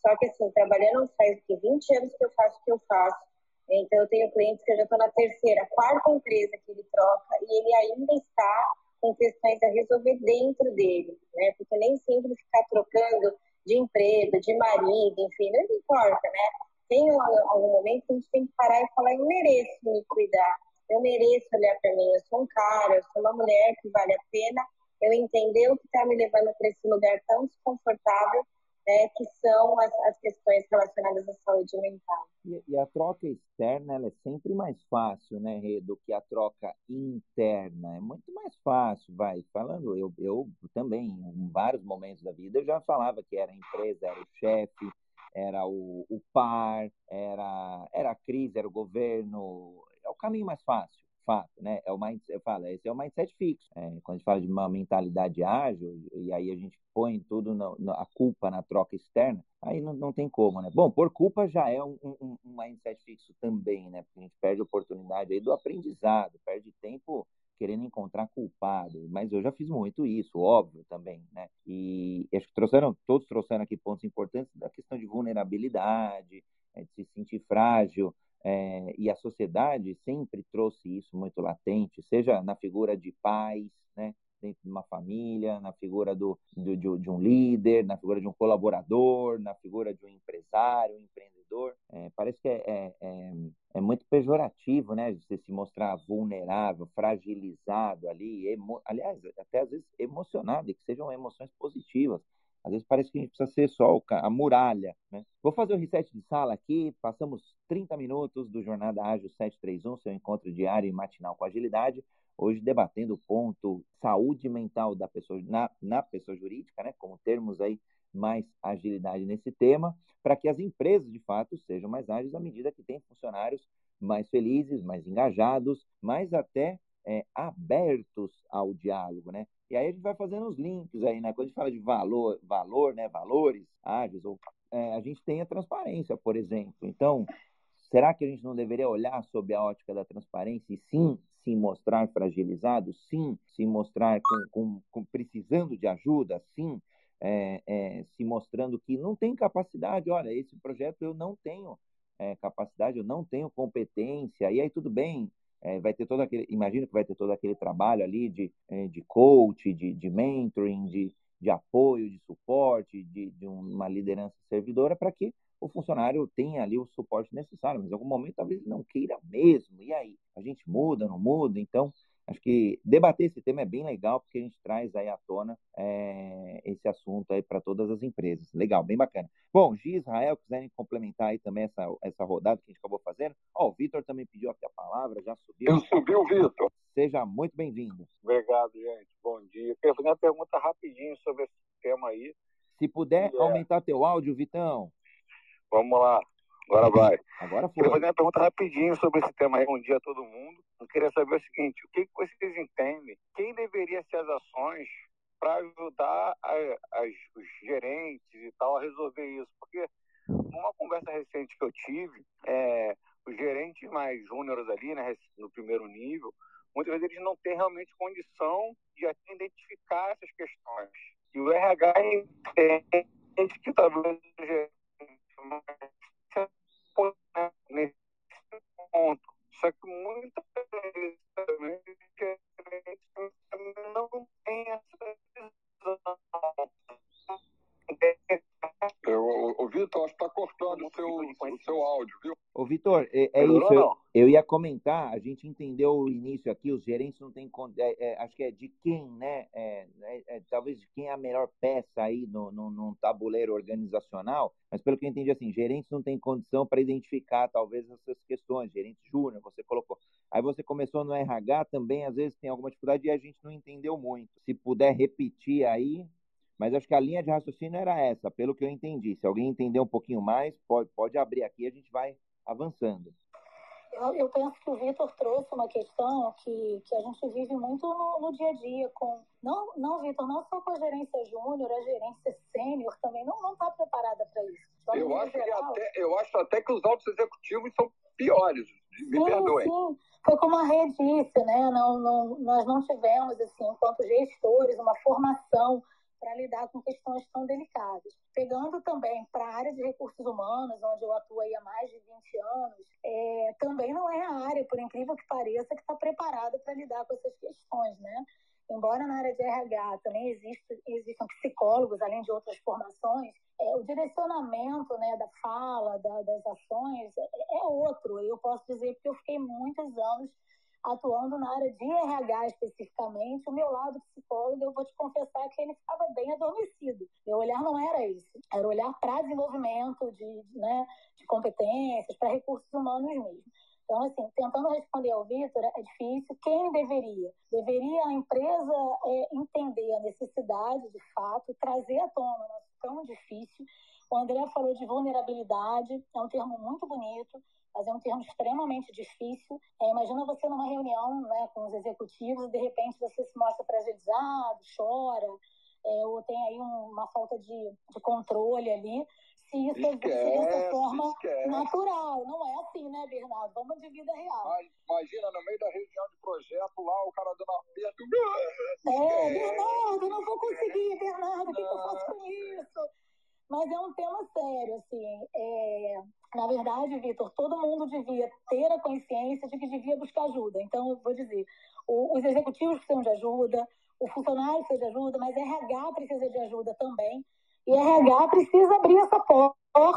Só que, assim, trabalhando faz 20 anos que eu faço o que eu faço. Então, eu tenho clientes que eu já estou na terceira, quarta empresa que ele troca e ele ainda está com questões a resolver dentro dele, né? Porque nem sempre ficar trocando de emprego, de marido, enfim, não importa, né? Tem algum momento que a gente tem que parar e falar, eu mereço me cuidar, eu mereço olhar para mim, eu sou um cara, eu sou uma mulher que vale a pena eu entender o que está me levando para esse lugar tão desconfortável né, que são as, as, questões relacionadas à saúde mental. E, e, a troca externa ela é sempre mais fácil, né, Rê, do que a troca interna. É muito mais fácil, vai. Falando, eu, eu também, em vários momentos da vida, eu já falava que era a empresa, era o chefe, era o, o par, era, era a crise, era o governo. É o caminho mais fácil fato, né? É o mindset, eu falo, esse é o mindset fixo. É, quando a gente fala de uma mentalidade ágil, e aí a gente põe tudo no, a culpa na troca externa, aí não, não tem como, né? Bom, por culpa já é um, um, um mindset fixo também, né? Porque a gente perde oportunidade aí do aprendizado, perde tempo querendo encontrar culpado, mas eu já fiz muito isso, óbvio também, né? E acho que trouxeram, todos trouxeram aqui pontos importantes da questão de vulnerabilidade, é, de se sentir frágil, é, e a sociedade sempre trouxe isso muito latente, seja na figura de pais, né, dentro de uma família, na figura do, do de, de, um líder, na figura de um colaborador, na figura de um empresário, um empreendedor. É, parece que é, é, é, é muito pejorativo, né, você se mostrar vulnerável, fragilizado ali, emo, aliás, até às vezes emocionado, e que sejam emoções positivas. Às vezes parece que a gente precisa ser só a muralha. Né? Vou fazer o reset de sala aqui. Passamos 30 minutos do Jornada Ágil 731, seu encontro diário e matinal com agilidade. Hoje debatendo o ponto saúde mental da pessoa na, na pessoa jurídica, né? como termos aí mais agilidade nesse tema, para que as empresas, de fato, sejam mais ágeis à medida que têm funcionários mais felizes, mais engajados, mais até é, abertos ao diálogo, né? E aí a gente vai fazendo os links aí, né? Quando a gente fala de valor, valor, né? Valores ágeis, ou, é, a gente tem a transparência, por exemplo. Então, será que a gente não deveria olhar sob a ótica da transparência e sim se mostrar fragilizado, sim se mostrar com, com, com precisando de ajuda, sim é, é, se mostrando que não tem capacidade. Olha, esse projeto eu não tenho é, capacidade, eu não tenho competência. E aí tudo bem, é, vai ter todo aquele, imagino que vai ter todo aquele trabalho ali de, é, de coach, de, de mentoring, de, de apoio, de suporte, de, de uma liderança servidora para que o funcionário tenha ali o suporte necessário, mas em algum momento talvez ele não queira mesmo. E aí? A gente muda, não muda? Então, acho que debater esse tema é bem legal, porque a gente traz aí à tona é, esse assunto aí para todas as empresas. Legal, bem bacana. Bom, Gi Israel, quiserem complementar aí também essa, essa rodada que a gente acabou fazendo. Ó, o Vitor também pediu aqui a palavra, já subiu. Eu subi o Vitor. Seja muito bem-vindo. Obrigado, gente. Bom dia. Eu uma pergunta rapidinho sobre esse tema aí. Se puder é... aumentar teu áudio, Vitão. Vamos lá. Agora vai. Agora foi. Queria fazer uma pergunta rapidinho sobre esse tema aí. Bom dia a todo mundo. Queria saber o seguinte: o que vocês entendem? Quem deveria ser as ações para ajudar a, as, os gerentes e tal a resolver isso? Porque numa conversa recente que eu tive, é, os gerentes mais júniores ali, né, no primeiro nível, muitas vezes eles não têm realmente condição de identificar essas questões. E o RH entende que talvez o gerente nesse ponto. Só que muitas vezes também não tem essa visão. O, Vitor, acho que está cortando o seu, o seu áudio, viu? Ô, Vitor, é, é isso. Eu, eu, ia comentar, a gente entendeu o início aqui, os gerentes não têm. É, é, acho que é de quem, né? É, é, é, talvez de quem é a melhor peça aí no, no, num tabuleiro organizacional, mas pelo que eu entendi, assim, gerentes não têm condição para identificar talvez essas questões, gerente júnior, você colocou. Aí você começou no RH também, às vezes tem alguma dificuldade e a gente não entendeu muito. Se puder repetir aí, mas acho que a linha de raciocínio era essa, pelo que eu entendi. Se alguém entender um pouquinho mais, pode, pode abrir aqui, a gente vai avançando. Eu, eu penso que o Vitor trouxe uma questão que, que a gente vive muito no, no dia a dia, com não, não Vitor, não só com a gerência júnior, a gerência sênior também não está preparada para isso. eu acho, geral, até, eu acho até que os altos executivos são piores, me sim, perdoem. Sim. Foi como a Rê disse, né? Não, não, nós não tivemos, assim, enquanto gestores, uma formação para lidar com questões tão delicadas. Pegando também para a área de recursos humanos, onde eu atuo há mais de 20 anos, é, também não é a área, por incrível que pareça, que está preparada para lidar com essas questões, né? Embora na área de RH também exista, existam psicólogos, além de outras formações, é, o direcionamento né, da fala, da, das ações, é, é outro. Eu posso dizer que eu fiquei muitos anos atuando na área de RH especificamente, o meu lado psicólogo, eu vou te confessar que ele estava bem adormecido. Meu olhar não era isso, era olhar para desenvolvimento de, né, de competências, para recursos humanos mesmo. Então, assim, tentando responder ao Vitor, é difícil. Quem deveria? Deveria a empresa é, entender a necessidade, de fato, trazer à tona, não tão difícil. O André falou de vulnerabilidade, é um termo muito bonito mas é um termo extremamente difícil. É, imagina você numa reunião né, com os executivos e de repente você se mostra fragilizado, chora, é, ou tem aí um, uma falta de, de controle ali. Se isso esquece, dessa forma esquece. natural, não é assim, né, Bernardo? Vamos de vida real. Mas, imagina, no meio da reunião de projeto, lá o cara dando aperto. É, Bernardo, não vou conseguir, Bernardo, o que, que eu faço com isso? Mas é um tema sério, assim. É... Na verdade, Vitor, todo mundo devia ter a consciência de que devia buscar ajuda. Então, vou dizer, os executivos precisam de ajuda, o funcionário precisa de ajuda, mas RH precisa de ajuda também. E RH precisa abrir essa porta.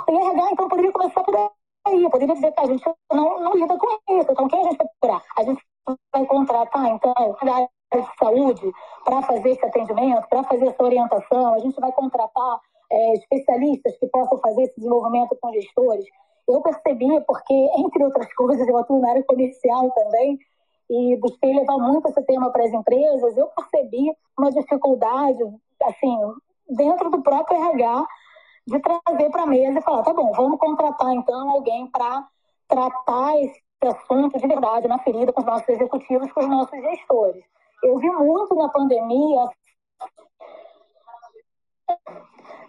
E RH, então, poderia começar por aí. Poderia dizer que a gente não, não lida com isso. Então, quem a gente vai procurar? A gente vai contratar, então, a área de saúde para fazer esse atendimento, para fazer essa orientação. A gente vai contratar é, especialistas que possam fazer esse desenvolvimento com gestores. Eu percebi, porque, entre outras coisas, eu atuo na área comercial também, e busquei levar muito esse tema para as empresas, eu percebi uma dificuldade, assim, dentro do próprio RH, de trazer para a mesa e falar, tá bom, vamos contratar então alguém para tratar esse assunto de verdade na ferida com os nossos executivos, com os nossos gestores. Eu vi muito na pandemia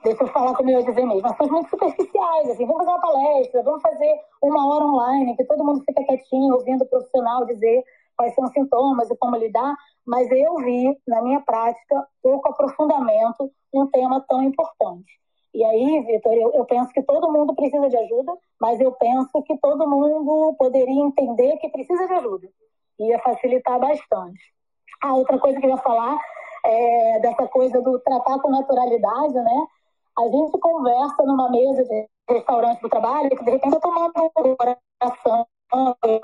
deixa eu falar eu ia dizer mesmo, ações muito superficiais, assim, vamos fazer uma palestra, vamos fazer uma hora online, que todo mundo fica quietinho, ouvindo o profissional dizer quais são os sintomas e como lidar, mas eu vi, na minha prática, pouco aprofundamento um tema tão importante. E aí, Vitor, eu, eu, penso que todo mundo precisa de ajuda, mas eu penso que todo mundo poderia entender que precisa de ajuda. Ia facilitar bastante. A outra coisa que eu ia falar é dessa coisa do tratar com naturalidade, né? A gente conversa numa mesa de restaurante do trabalho, que de repente eu tomando coração,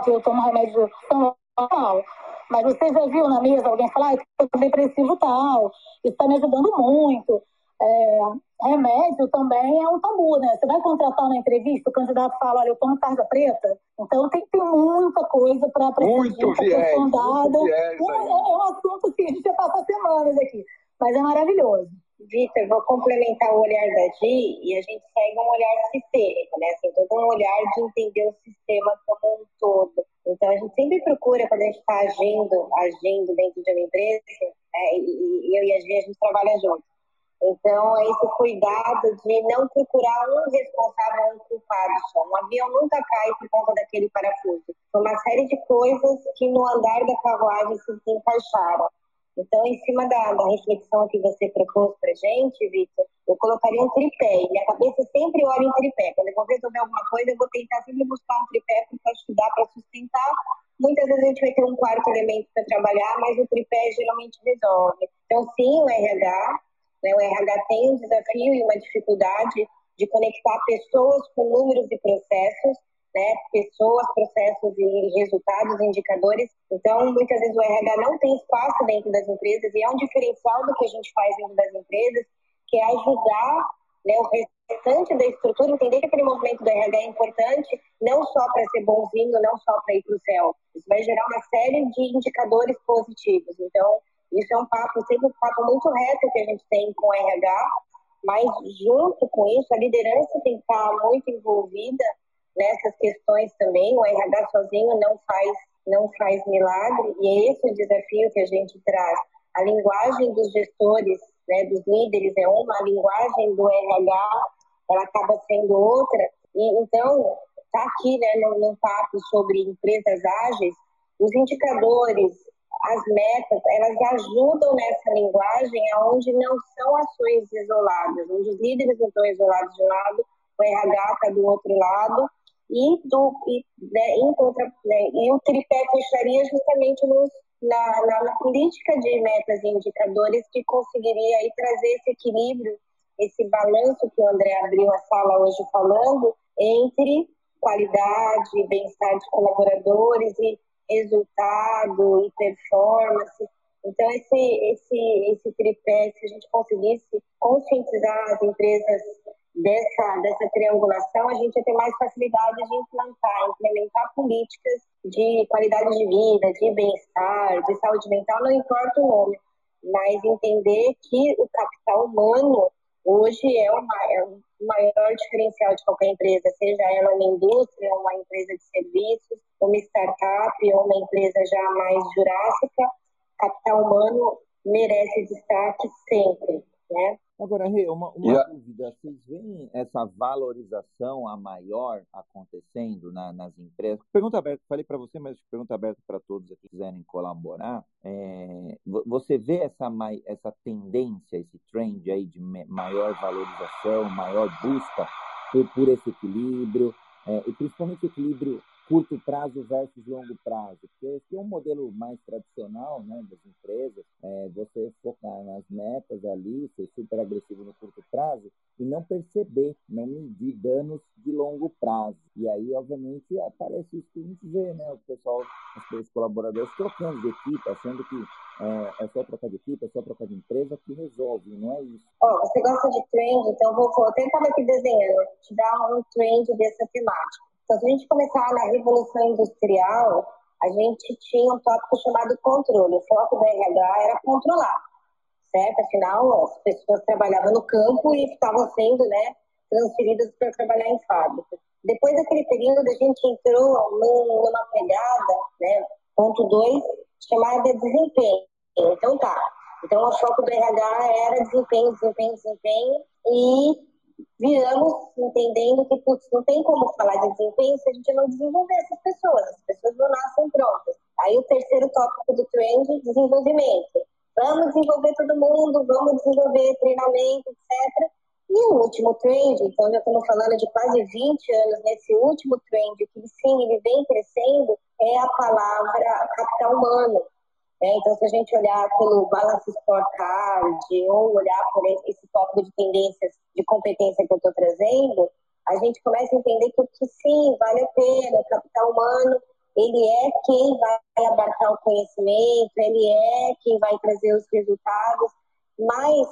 eu tomo remédio normal. Mas você já viu na mesa alguém falar, ah, eu tô depressivo tal, isso está me ajudando muito. É, remédio também é um tabu, né? Você vai contratar uma entrevista, o candidato fala, olha, eu tomo tarja preta. Então tem que ter muita coisa para muito viés, muito viés é, é, um assunto que a gente já passa semanas aqui, mas é maravilhoso. Vitor, vou complementar o olhar da Gi e a gente segue um olhar sistêmico, né? Assim, todo um olhar de entender o sistema como um todo. Então, a gente sempre procura, quando a gente está agindo, agindo dentro de uma empresa, é, e, e eu e a Gi, a gente trabalha junto. Então, é esse cuidado de não procurar um responsável, um culpado só. Um avião nunca cai por conta daquele parafuso. Uma série de coisas que no andar da carruagem se encaixaram. Então, em cima da, da reflexão que você propôs para gente, Vitor, eu colocaria um tripé. E minha cabeça sempre olha em tripé. Quando eu vou resolver alguma coisa, eu vou tentar sempre buscar um tripé para ajudar, para sustentar. Muitas vezes a gente vai ter um quarto elemento para trabalhar, mas o tripé geralmente resolve. Então, sim, o RH, né, o RH tem um desafio e uma dificuldade de conectar pessoas com números e processos né, pessoas, processos e resultados, indicadores. Então, muitas vezes o RH não tem espaço dentro das empresas e é um diferencial do que a gente faz dentro das empresas, que é ajudar né, o restante da estrutura, entender que aquele movimento do RH é importante, não só para ser bonzinho, não só para ir para o céu. Isso vai gerar uma série de indicadores positivos. Então, isso é um papo, sempre um papo muito reto que a gente tem com o RH, mas junto com isso, a liderança tem que estar muito envolvida nessas questões também. O RH sozinho não faz, não faz milagre, e é esse o desafio que a gente traz. A linguagem dos gestores, né, dos líderes é uma, a linguagem do RH ela acaba sendo outra. E, então, está aqui né, num papo sobre empresas ágeis, os indicadores, as metas, elas ajudam nessa linguagem onde não são ações isoladas, onde os líderes não estão isolados de um lado, o RH está do outro lado, e, do, e, né, em contra, né, e o tripé fecharia justamente nos, na, na, na, política de metas e indicadores que conseguiria aí trazer esse equilíbrio, esse balanço que o André abriu a sala hoje falando, entre qualidade, bem-estar dos colaboradores e resultado e performance. Então, esse, esse, esse tripé, se a gente conseguisse conscientizar as empresas dessa, dessa triangulação, a gente ia ter mais facilidade de implantar, implementar políticas de qualidade de vida, de bem-estar, de saúde mental, não importa o nome, mas entender que o capital humano hoje é, uma, é o maior diferencial de qualquer empresa, seja ela uma indústria, uma empresa de serviços, uma startup ou uma empresa já mais jurássica, capital humano merece destaque sempre, né? Agora, Rê, uma, uma dúvida. Vocês veem essa valorização a maior acontecendo na, nas empresas? Pergunta aberta, falei para você, mas pergunta aberta para todos que quiserem colaborar. É, você vê essa, essa tendência, esse trend aí de maior valorização, maior busca por, por esse equilíbrio, é, e principalmente equilíbrio curto prazo versus longo prazo, porque esse é um modelo mais tradicional né, das empresas, é, você focar nas metas ali, ser super agressivo no curto prazo e não perceber, não medir danos de longo prazo. E aí, obviamente, aparece isso que a gente vê, né, o pessoal, os colaboradores trocando de equipe, achando que é, é só trocar de equipe, é só trocar de empresa que resolve, não é isso. Oh, você gosta de trend, então vou, vou tentar aqui desenhando, te dar um trend dessa temática. Se a gente começar na Revolução Industrial, a gente tinha um tópico chamado controle. O foco da RH era controlar, certo? Afinal, as pessoas trabalhavam no campo e estavam sendo né, transferidas para trabalhar em fábrica. Depois daquele período, a gente entrou numa pegada, né, ponto 2, chamada desempenho. Então tá. Então o foco do RH era desempenho, desempenho, desempenho e viramos entendendo que putz, não tem como falar de desempenho se a gente não desenvolver essas pessoas. As pessoas não nascem prontas. Aí o terceiro tópico do trend, desenvolvimento. Vamos desenvolver todo mundo, vamos desenvolver treinamento, etc. E o último trend, então já estamos falando de quase 20 anos nesse último trend, que sim, ele vem crescendo, é a palavra capital humano. É, então, se a gente olhar pelo Balance Scorecard ou olhar por esse tópico de tendências de competência que eu estou trazendo, a gente começa a entender que, que sim, vale a pena, o capital humano, ele é quem vai abarcar o conhecimento, ele é quem vai trazer os resultados, mas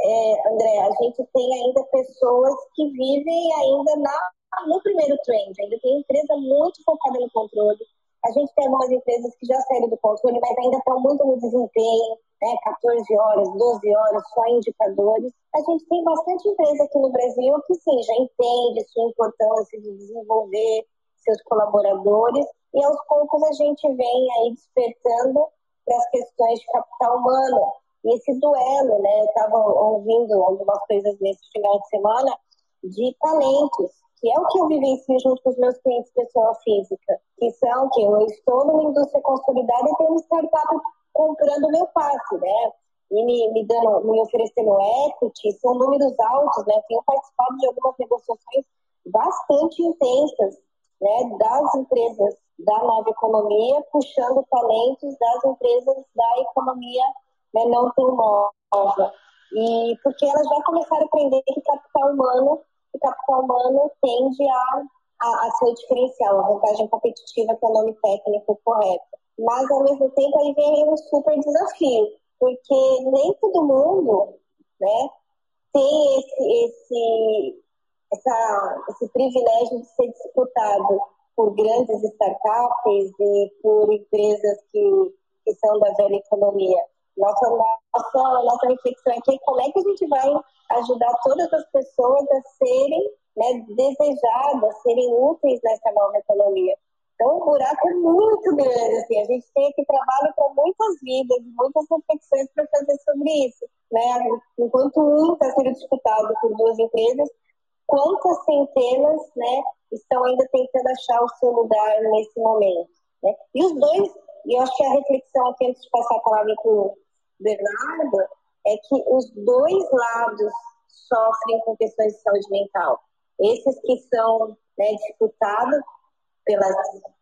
é, André, a gente tem ainda pessoas que vivem ainda na, no primeiro trend, ainda tem empresa muito focada no controle. A gente tem algumas empresas que já saíram do controle, mas ainda estão muito no desempenho, né? 14 horas, 12 horas, só indicadores. A gente tem bastante empresa aqui no Brasil que sim, já entende sua importância de desenvolver seus colaboradores e aos poucos a gente vem aí despertando para as questões de capital humano, e esse duelo, né? Eu estava ouvindo algumas coisas nesse final de semana de talentos, que é o que eu vivencio junto com os meus clientes pessoa física, que são que eu estou numa indústria consolidada e tenho uma startup comprando meu passe, né? E me, me dando, me oferecendo equity, são números altos, né? Tenho participado de algumas negociações bastante intensas, né? Das empresas da nova economia, puxando talentos das empresas da economia né, não tão nova. E porque elas já começaram a aprender que capital humano, que capital humano tende a, a, a ser o diferencial, a vantagem competitiva, que é o nome técnico correto. Mas, ao mesmo tempo, aí vem um super desafio, porque nem todo mundo né, tem esse, esse, essa, esse privilégio de ser disputado por grandes startups e por empresas que, que são da velha economia. Nossa, nossa, nossa reflexão aqui é como é que a gente vai ajudar todas as pessoas a serem né, desejadas, serem úteis nessa nova economia. Então, o buraco é muito grande. Assim, a gente tem aqui trabalho para muitas vidas, muitas reflexões para fazer sobre isso. Né? Enquanto um está sendo disputado por duas empresas, quantas centenas né, estão ainda tentando achar o seu lugar nesse momento? Né? E os dois, eu acho que a reflexão aqui, antes de passar a palavra para o Bernardo é que os dois lados sofrem com questões de saúde mental. Esses que são né, disputados pelas,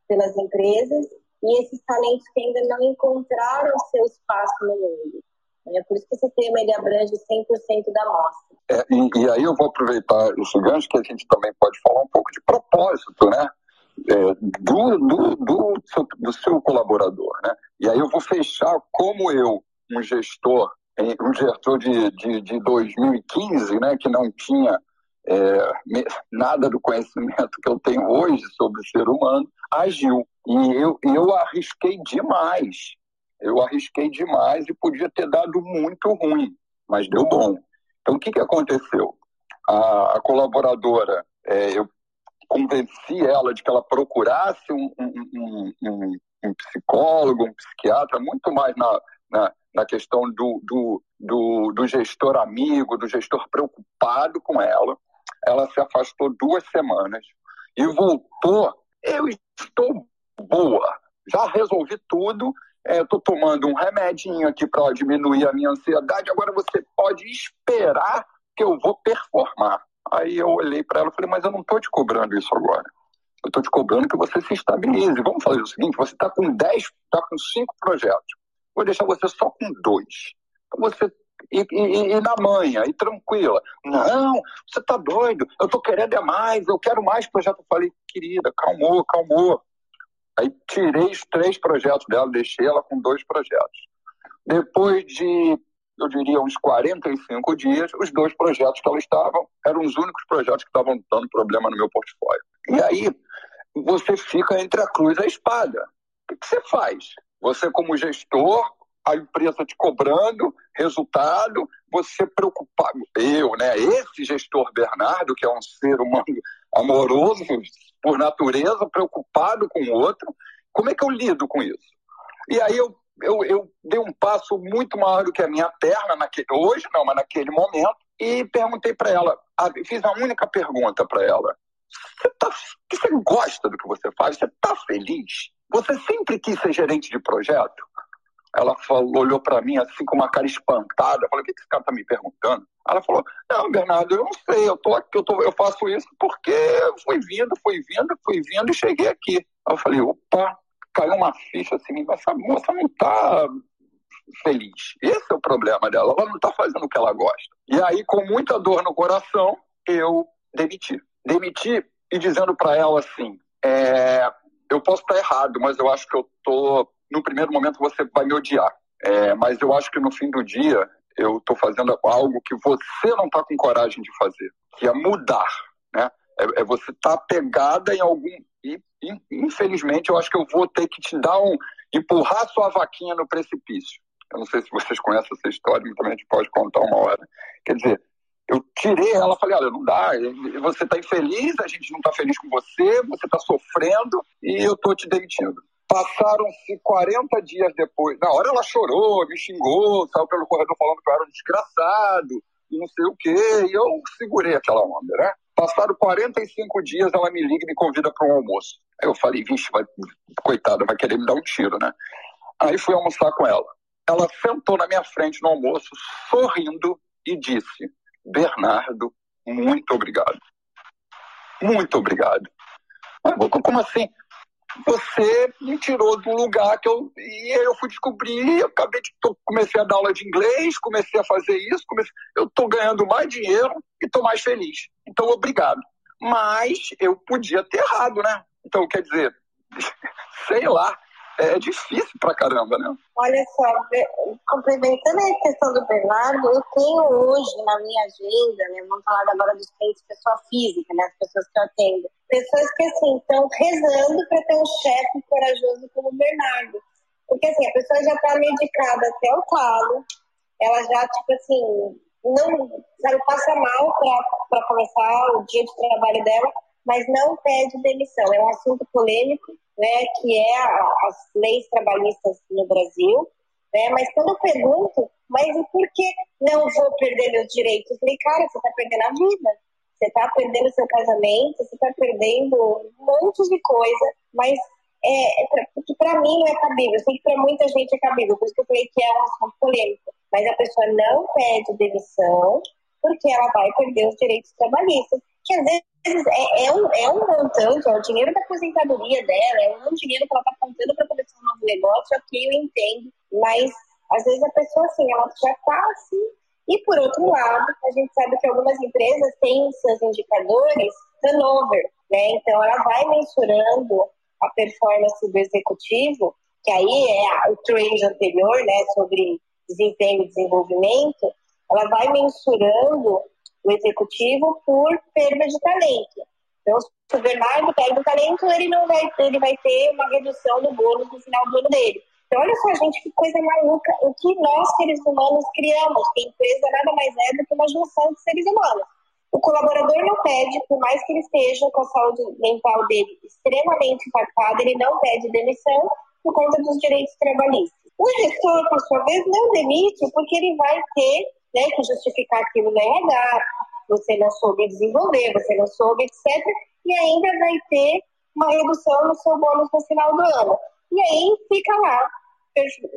pelas empresas e esses talentos que ainda não encontraram seu espaço no mundo. É por isso que esse tema ele abrange 100% da amostra. É, e, e, aí eu vou aproveitar esse gancho que a gente também pode falar um pouco de propósito, né? É, do, do, do, seu, do seu colaborador, né? E aí eu vou fechar como eu um gestor, um gestor de, de, de 2015, né, que não tinha é, nada do conhecimento que eu tenho hoje sobre o ser humano, agiu. E eu, eu arrisquei demais. Eu arrisquei demais e podia ter dado muito ruim, mas deu bom. Então, o que, que aconteceu? A, a colaboradora, é, eu convenci ela de que ela procurasse um, um, um, um psicólogo, um psiquiatra, muito mais na, na, na questão do, do, do, do gestor amigo, do gestor preocupado com ela. Ela se afastou duas semanas e voltou. Eu estou boa, já resolvi tudo. Estou é, tomando um remedinho aqui para diminuir a minha ansiedade. Agora você pode esperar que eu vou performar. Aí eu olhei para ela e falei, mas eu não estou te cobrando isso agora. Eu estou te cobrando que você se estabilize. Vamos fazer o seguinte: você está com 10, está com 5 projetos vou deixar você só com dois. Você e, e, e, na manhã, e tranquila. Não, você tá doido, eu tô querendo é mais, eu quero mais projeto. Eu falei, querida, calmou, calmou. Aí tirei os três projetos dela, deixei ela com dois projetos. Depois de, eu diria, uns 45 dias, os dois projetos que ela estava eram os únicos projetos que estavam dando problema no meu portfólio. E aí, você fica entre a cruz e a espada. O que você faz? Você, como gestor, a empresa te cobrando resultado, você preocupado. Eu, né? Esse gestor Bernardo, que é um ser humano amoroso, por natureza, preocupado com o outro. Como é que eu lido com isso? E aí eu, eu, eu dei um passo muito maior do que a minha perna, naquele, hoje não, mas naquele momento, e perguntei para ela, fiz a única pergunta para ela. Você, tá, você gosta do que você faz? Você está feliz? Você sempre quis ser gerente de projeto? Ela falou, olhou para mim assim com uma cara espantada. Eu falei, o que esse cara está me perguntando? Ela falou, não, Bernardo, eu não sei, eu, tô aqui, eu, tô, eu faço isso porque fui vindo, fui vindo, fui vindo e cheguei aqui. Eu falei, opa, caiu uma ficha assim, essa moça não está feliz. Esse é o problema dela, ela não está fazendo o que ela gosta. E aí, com muita dor no coração, eu demiti. Demiti e dizendo para ela assim, é, eu posso estar errado, mas eu acho que eu tô no primeiro momento você vai me odiar. É, mas eu acho que no fim do dia eu estou fazendo algo que você não está com coragem de fazer, que é mudar, né? É, é você estar tá pegada em algum e infelizmente eu acho que eu vou ter que te dar um empurrar sua vaquinha no precipício. Eu não sei se vocês conhecem essa história, mas também a gente pode contar uma hora. Quer dizer, eu tirei ela, falei, olha, não dá, você está infeliz, a gente não está feliz com você, você está sofrendo e eu estou te demitindo. Passaram-se 40 dias depois. Na hora ela chorou, me xingou, saiu pelo corredor falando que eu era um desgraçado e não sei o quê. E eu segurei aquela onda, né? Passaram 45 dias, ela me liga e me convida para um almoço. Aí eu falei, vixe, vai, coitada, vai querer me dar um tiro, né? Aí fui almoçar com ela. Ela sentou na minha frente no almoço, sorrindo, e disse: Bernardo, muito obrigado. Muito obrigado. Como assim? você me tirou do lugar que eu. E eu fui descobrir, eu acabei de. Comecei a dar aula de inglês, comecei a fazer isso, comecei, eu estou ganhando mais dinheiro e estou mais feliz. Então, obrigado. Mas eu podia ter errado, né? Então, quer dizer, sei lá, é difícil pra caramba, né? Olha só, complementando a questão do Bernardo, eu tenho hoje na minha agenda, né, vamos falar agora dos clientes pessoa física, né, as pessoas que eu atendo, pessoas que assim estão rezando para ter um chefe corajoso como o Bernardo. Porque assim, a pessoa já está medicada até o talo, ela já, tipo assim, não, sabe, passa mal para começar o dia de trabalho dela, mas não pede demissão. É um assunto polêmico, né, que é a, as leis trabalhistas no Brasil, né, mas quando eu pergunto, mas e por que não vou perder meus direitos? Eu falei, cara, você está perdendo a vida, você está perdendo seu casamento, você está perdendo um monte de coisa, mas é, é porque para mim não é cabível, eu sei que para muita gente é cabível, por isso que eu falei que é um assunto polêmico, mas a pessoa não pede demissão porque ela vai perder os direitos trabalhistas, que às vezes é, é, um, é um montante, é o dinheiro da aposentadoria dela, é um dinheiro que ela está contando para começar um novo negócio, ok, eu entendo, mas às vezes a pessoa assim, ela já está assim. E por outro lado, a gente sabe que algumas empresas têm seus indicadores turnover, né? Então ela vai mensurando a performance do executivo, que aí é o trade anterior, né, sobre desempenho e desenvolvimento, ela vai mensurando o executivo por perda de talento. Então, se o Bernardo perde o talento, ele não vai, ele vai ter uma redução do bônus no final do ano dele. Então, olha só, gente, que coisa maluca. O que nós, seres humanos, criamos? Que a empresa nada mais é do que uma junção de seres humanos. O colaborador não pede, por mais que ele esteja com a saúde mental dele extremamente impactada, ele não pede demissão por conta dos direitos trabalhistas. O gestor, por sua vez, não demite porque ele vai ter né, que justificar aquilo no RH, você não soube desenvolver, você não soube, etc. E ainda vai ter uma redução no seu bônus no final do ano. E aí fica lá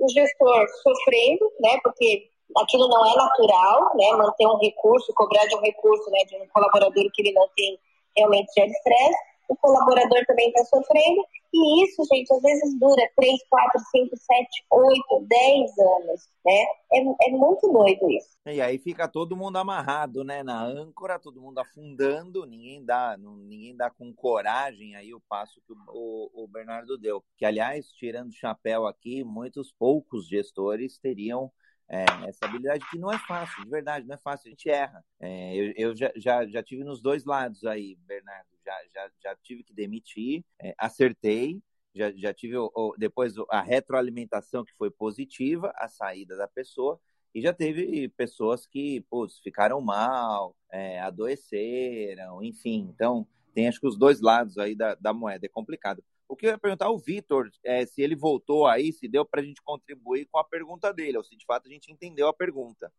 o gestor sofrendo, né, porque aquilo não é natural, né, manter um recurso, cobrar de um recurso, né, de um colaborador que ele não tem realmente gera estresse, o colaborador também está sofrendo, e isso, gente, às vezes dura 3, 4, 5, 7, 8, 10 anos, né? É, é muito doido isso. E aí fica todo mundo amarrado, né? Na âncora, todo mundo afundando, ninguém dá, não, ninguém dá com coragem aí o passo que o, o, Bernardo deu. Que, aliás, tirando o chapéu aqui, muitos poucos gestores teriam é, essa habilidade que não é fácil, de verdade, não é fácil, a gente erra. É, eu eu já, já, já tive nos dois lados aí, Bernardo já, já, já tive que demitir, é, acertei, já, já tive o, o, depois a retroalimentação que foi positiva, a saída da pessoa, e já teve pessoas que putz, ficaram mal, é, adoeceram, enfim. Então, tem acho que os dois lados aí da, da moeda, é complicado. O que eu ia perguntar ao Vitor é se ele voltou aí, se deu para a gente contribuir com a pergunta dele, ou se de fato a gente entendeu a pergunta.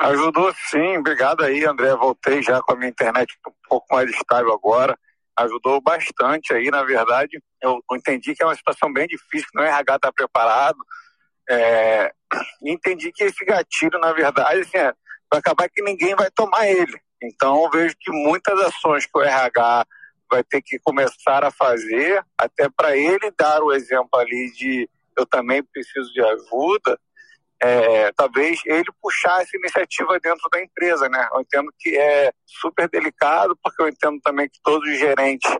Ajudou sim, obrigado aí, André. Voltei já com a minha internet um pouco mais estável agora. Ajudou bastante aí, na verdade. Eu entendi que é uma situação bem difícil, que não é RH estar tá preparado. É... Entendi que esse gatilho, na verdade, assim, é... vai acabar que ninguém vai tomar ele. Então, vejo que muitas ações que o RH vai ter que começar a fazer, até para ele dar o exemplo ali de eu também preciso de ajuda, é, talvez ele puxar essa iniciativa dentro da empresa, né? Eu entendo que é super delicado, porque eu entendo também que todos os gerentes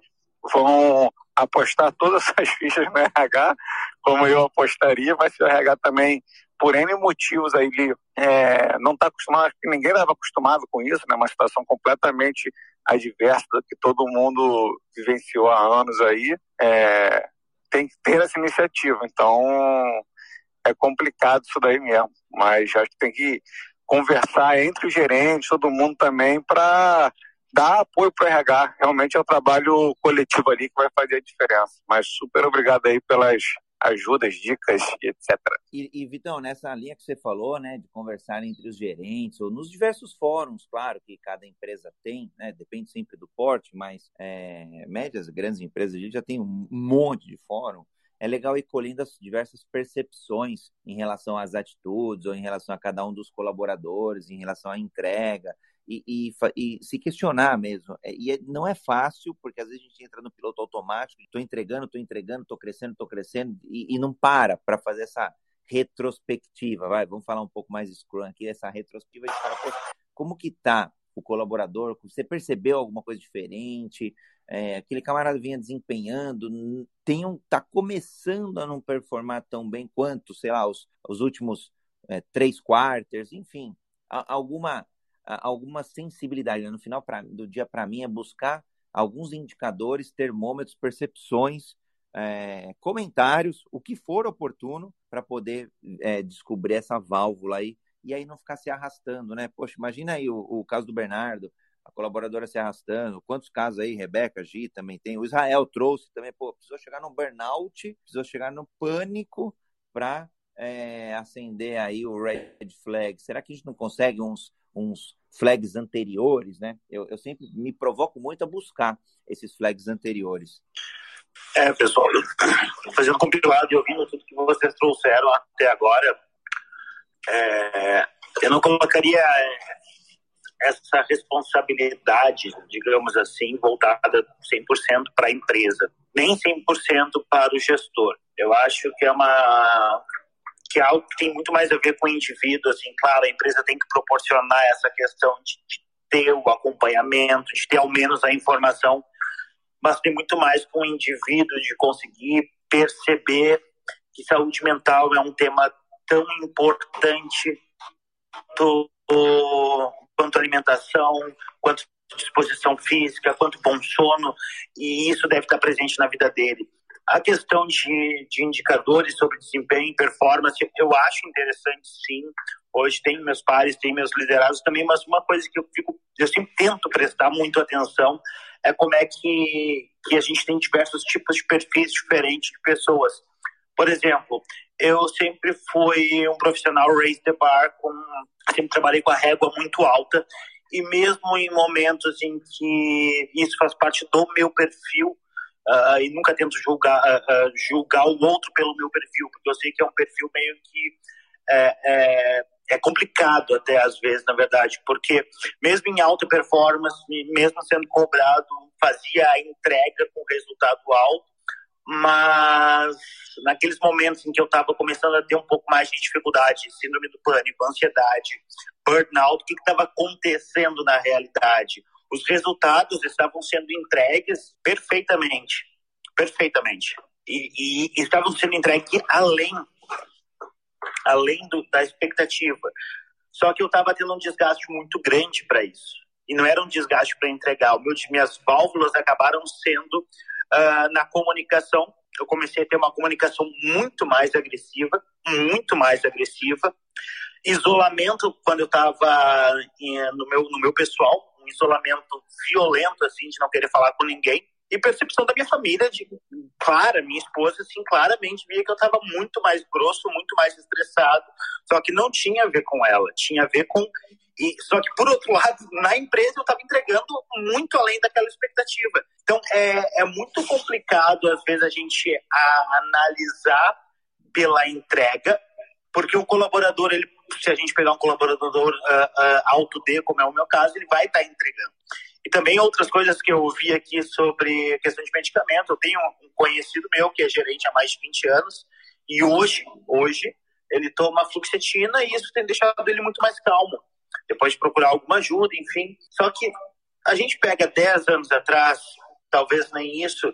vão apostar todas as fichas no RH, como eu apostaria, mas se o RH também, por N motivos aí, é, não está acostumado, acho que ninguém estava acostumado com isso, né? Uma situação completamente adversa que todo mundo vivenciou há anos aí, é, tem que ter essa iniciativa. Então, é complicado isso daí mesmo. Mas acho que tem que conversar entre os gerentes, todo mundo também, para dar apoio para o RH. Realmente é o trabalho coletivo ali que vai fazer a diferença. Mas super obrigado aí pelas ajudas, dicas, etc. E, e, Vitão, nessa linha que você falou, né, de conversar entre os gerentes, ou nos diversos fóruns, claro, que cada empresa tem, né, depende sempre do porte, mas é, médias, grandes empresas, a gente já tem um monte de fórum, é legal ir colhendo as diversas percepções em relação às atitudes, ou em relação a cada um dos colaboradores, em relação à entrega, e, e, e se questionar mesmo. É, e é, não é fácil, porque às vezes a gente entra no piloto automático, estou entregando, estou entregando, estou crescendo, estou crescendo, e, e não para para fazer essa retrospectiva, vai, vamos falar um pouco mais Scrum aqui, essa retrospectiva de falar, como que tá o colaborador? Você percebeu alguma coisa diferente? É, aquele camarada vinha desempenhando, tem um, tá começando a não performar tão bem quanto, sei lá, os, os últimos é, três quarters, enfim, a, alguma, a, alguma sensibilidade. Né? No final pra, do dia, para mim, é buscar alguns indicadores, termômetros, percepções, é, comentários, o que for oportuno para poder é, descobrir essa válvula aí e aí não ficar se arrastando, né? Poxa, imagina aí o, o caso do Bernardo, a colaboradora se arrastando. Quantos casos aí, Rebeca, Gi também tem. O Israel trouxe também, pô, precisou chegar no burnout, precisou chegar no pânico para é, acender aí o red flag. Será que a gente não consegue uns, uns flags anteriores, né? Eu, eu sempre me provoco muito a buscar esses flags anteriores. É, pessoal, fazendo compilado e ouvindo tudo que vocês trouxeram até agora, é, eu não colocaria essa responsabilidade, digamos assim, voltada 100% para a empresa, nem 100% para o gestor. Eu acho que é uma que é algo que tem muito mais a ver com o indivíduo, assim, claro, a empresa tem que proporcionar essa questão de, de ter o acompanhamento, de ter ao menos a informação, mas tem muito mais com o indivíduo de conseguir perceber que saúde mental é um tema tão importante quanto, quanto alimentação, quanto disposição física, quanto bom sono, e isso deve estar presente na vida dele. A questão de, de indicadores sobre desempenho e performance, eu acho interessante sim. Hoje tem meus pares, tem meus liderados também, mas uma coisa que eu fico, eu sempre tento prestar muito atenção é como é que, que a gente tem diversos tipos de perfis diferentes de pessoas. Por exemplo, eu sempre fui um profissional raise the bar, com, sempre trabalhei com a régua muito alta. E mesmo em momentos em que isso faz parte do meu perfil uh, e nunca tento julgar, uh, julgar o outro pelo meu perfil, porque eu sei que é um perfil meio que é, é, é complicado até às vezes, na verdade, porque mesmo em alta performance, mesmo sendo cobrado, fazia a entrega com resultado alto, mas naqueles momentos em que eu estava começando a ter um pouco mais de dificuldade, síndrome do pânico, ansiedade, burnout, o que estava acontecendo na realidade? Os resultados estavam sendo entregues perfeitamente, perfeitamente, e, e estavam sendo entregues além, além do, da expectativa. Só que eu estava tendo um desgaste muito grande para isso. E não era um desgaste para entregar. Meu, minhas válvulas acabaram sendo uh, na comunicação. Eu comecei a ter uma comunicação muito mais agressiva, muito mais agressiva. Isolamento, quando eu estava no meu, no meu pessoal, um isolamento violento, assim, de não querer falar com ninguém. E percepção da minha família, de, clara, minha esposa, assim, claramente via que eu estava muito mais grosso, muito mais estressado. Só que não tinha a ver com ela, tinha a ver com e, só que, por outro lado, na empresa eu estava entregando muito além daquela expectativa. Então, é, é muito complicado, às vezes, a gente a, analisar pela entrega, porque o colaborador, ele, se a gente pegar um colaborador uh, uh, alto D, como é o meu caso, ele vai estar tá entregando. E também outras coisas que eu ouvi aqui sobre questão de medicamento. Eu tenho um conhecido meu que é gerente há mais de 20 anos e hoje, hoje, ele toma fluoxetina e isso tem deixado ele muito mais calmo depois de procurar alguma ajuda, enfim. Só que a gente pega 10 anos atrás, talvez nem isso,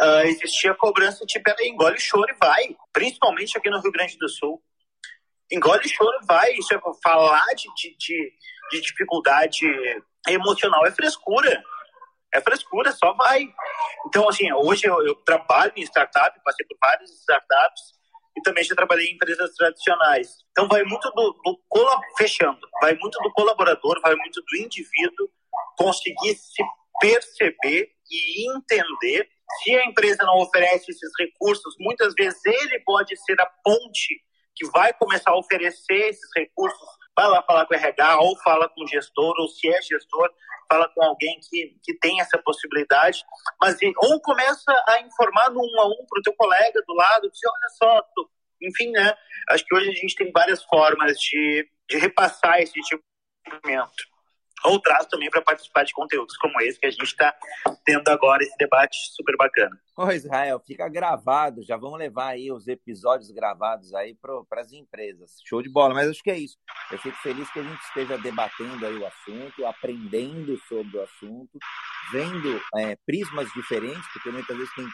uh, existia cobrança tipo, engole choro e vai, principalmente aqui no Rio Grande do Sul. Engole choro e vai, isso é falar de, de, de, de dificuldade emocional é frescura. É frescura, só vai. Então, assim, hoje eu, eu trabalho em startup, passei por várias startups, e também já trabalhei em empresas tradicionais. Então vai muito do, do fechando, vai muito do colaborador, vai muito do indivíduo conseguir se perceber e entender se a empresa não oferece esses recursos, muitas vezes ele pode ser a ponte que vai começar a oferecer esses recursos. Vai lá falar com o RH, ou fala com o gestor, ou se é gestor, fala com alguém que, que tem essa possibilidade, mas ou começa a informar no um a um para o teu colega do lado, dizer, olha só, tu... enfim, né? Acho que hoje a gente tem várias formas de, de repassar esse tipo de movimento ou traz também para participar de conteúdos como esse que a gente está tendo agora, esse debate super bacana. Ô Israel, fica gravado, já vamos levar aí os episódios gravados aí para as empresas. Show de bola, mas acho que é isso. Eu fico feliz que a gente esteja debatendo aí o assunto, aprendendo sobre o assunto, vendo é, prismas diferentes, porque muitas vezes tem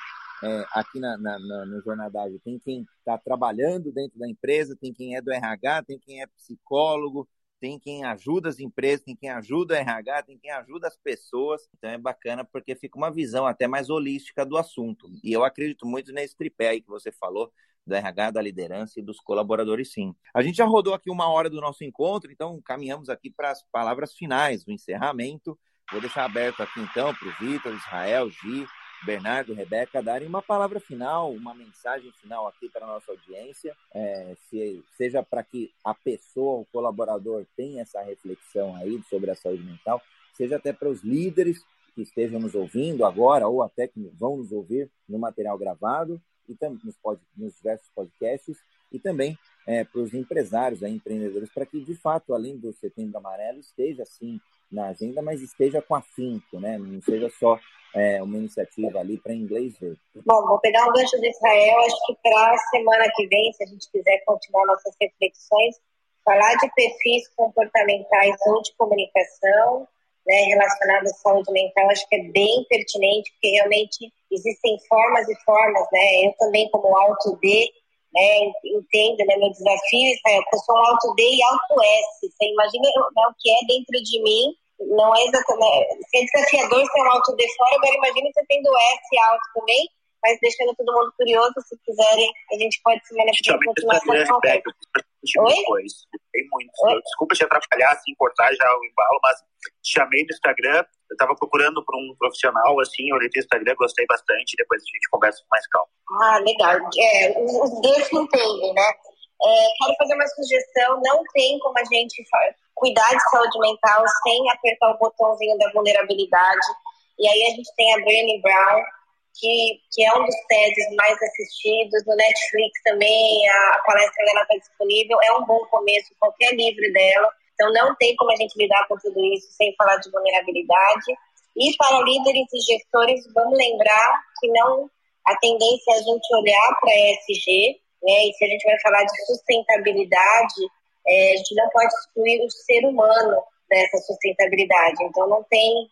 é, aqui na, na, na, no Jornadagem, tem quem está trabalhando dentro da empresa, tem quem é do RH, tem quem é psicólogo, tem quem ajuda as empresas, tem quem ajuda o RH, tem quem ajuda as pessoas. Então é bacana porque fica uma visão até mais holística do assunto. E eu acredito muito nesse tripé aí que você falou, do RH, da liderança e dos colaboradores, sim. A gente já rodou aqui uma hora do nosso encontro, então caminhamos aqui para as palavras finais, o encerramento. Vou deixar aberto aqui então para o Vitor, Israel, Gi, Bernardo, Rebeca, darem uma palavra final, uma mensagem final aqui para a nossa audiência, é, se, seja para que a pessoa, o colaborador, tenha essa reflexão aí sobre a saúde mental, seja até para os líderes que estejam nos ouvindo agora ou até que vão nos ouvir no material gravado e nos, pod, nos diversos podcasts e também é, para os empresários, aí, empreendedores, para que de fato, além do Setembro Amarelo, esteja sim na agenda, mas esteja com afinco, né? Não seja só é, uma iniciativa ali para inglês ver. Bom, vou pegar um gancho de Israel, acho que para a semana que vem, se a gente quiser continuar nossas reflexões, falar de perfis comportamentais ou de comunicação, né, relacionados à saúde mental, acho que é bem pertinente, porque realmente existem formas e formas, né? Eu também, como alto D, né, entendo, né, meu desafio, Israel, eu sou um alto D e alto S. Você imagina né, o que é dentro de mim não é exatamente. Se é desafiador ser um alto de fora, agora imagine você tendo S alto também, mas deixando todo mundo curioso, se quiserem, a gente pode se manifestar um mais Oi? Tem muito. Oi? Desculpa te atrapalhar, assim, cortar já o embalo, mas chamei no Instagram, eu estava procurando por um profissional, assim, olhei no Instagram, gostei bastante, depois a gente conversa com mais calma. Ah, legal. É, os dois entendem, né? É, quero fazer uma sugestão, não tem como a gente cuidar de saúde mental sem apertar o botãozinho da vulnerabilidade. E aí a gente tem a Brené Brown, que, que é um dos TEDs mais assistidos, no Netflix também, a, palestra dela está disponível, é um bom começo, qualquer livro dela. Então não tem como a gente lidar com tudo isso sem falar de vulnerabilidade. E para líderes e gestores, vamos lembrar que não a tendência é a gente olhar para ESG, né? E se a gente vai falar de sustentabilidade, é, a gente não pode excluir o ser humano dessa sustentabilidade. Então, não tem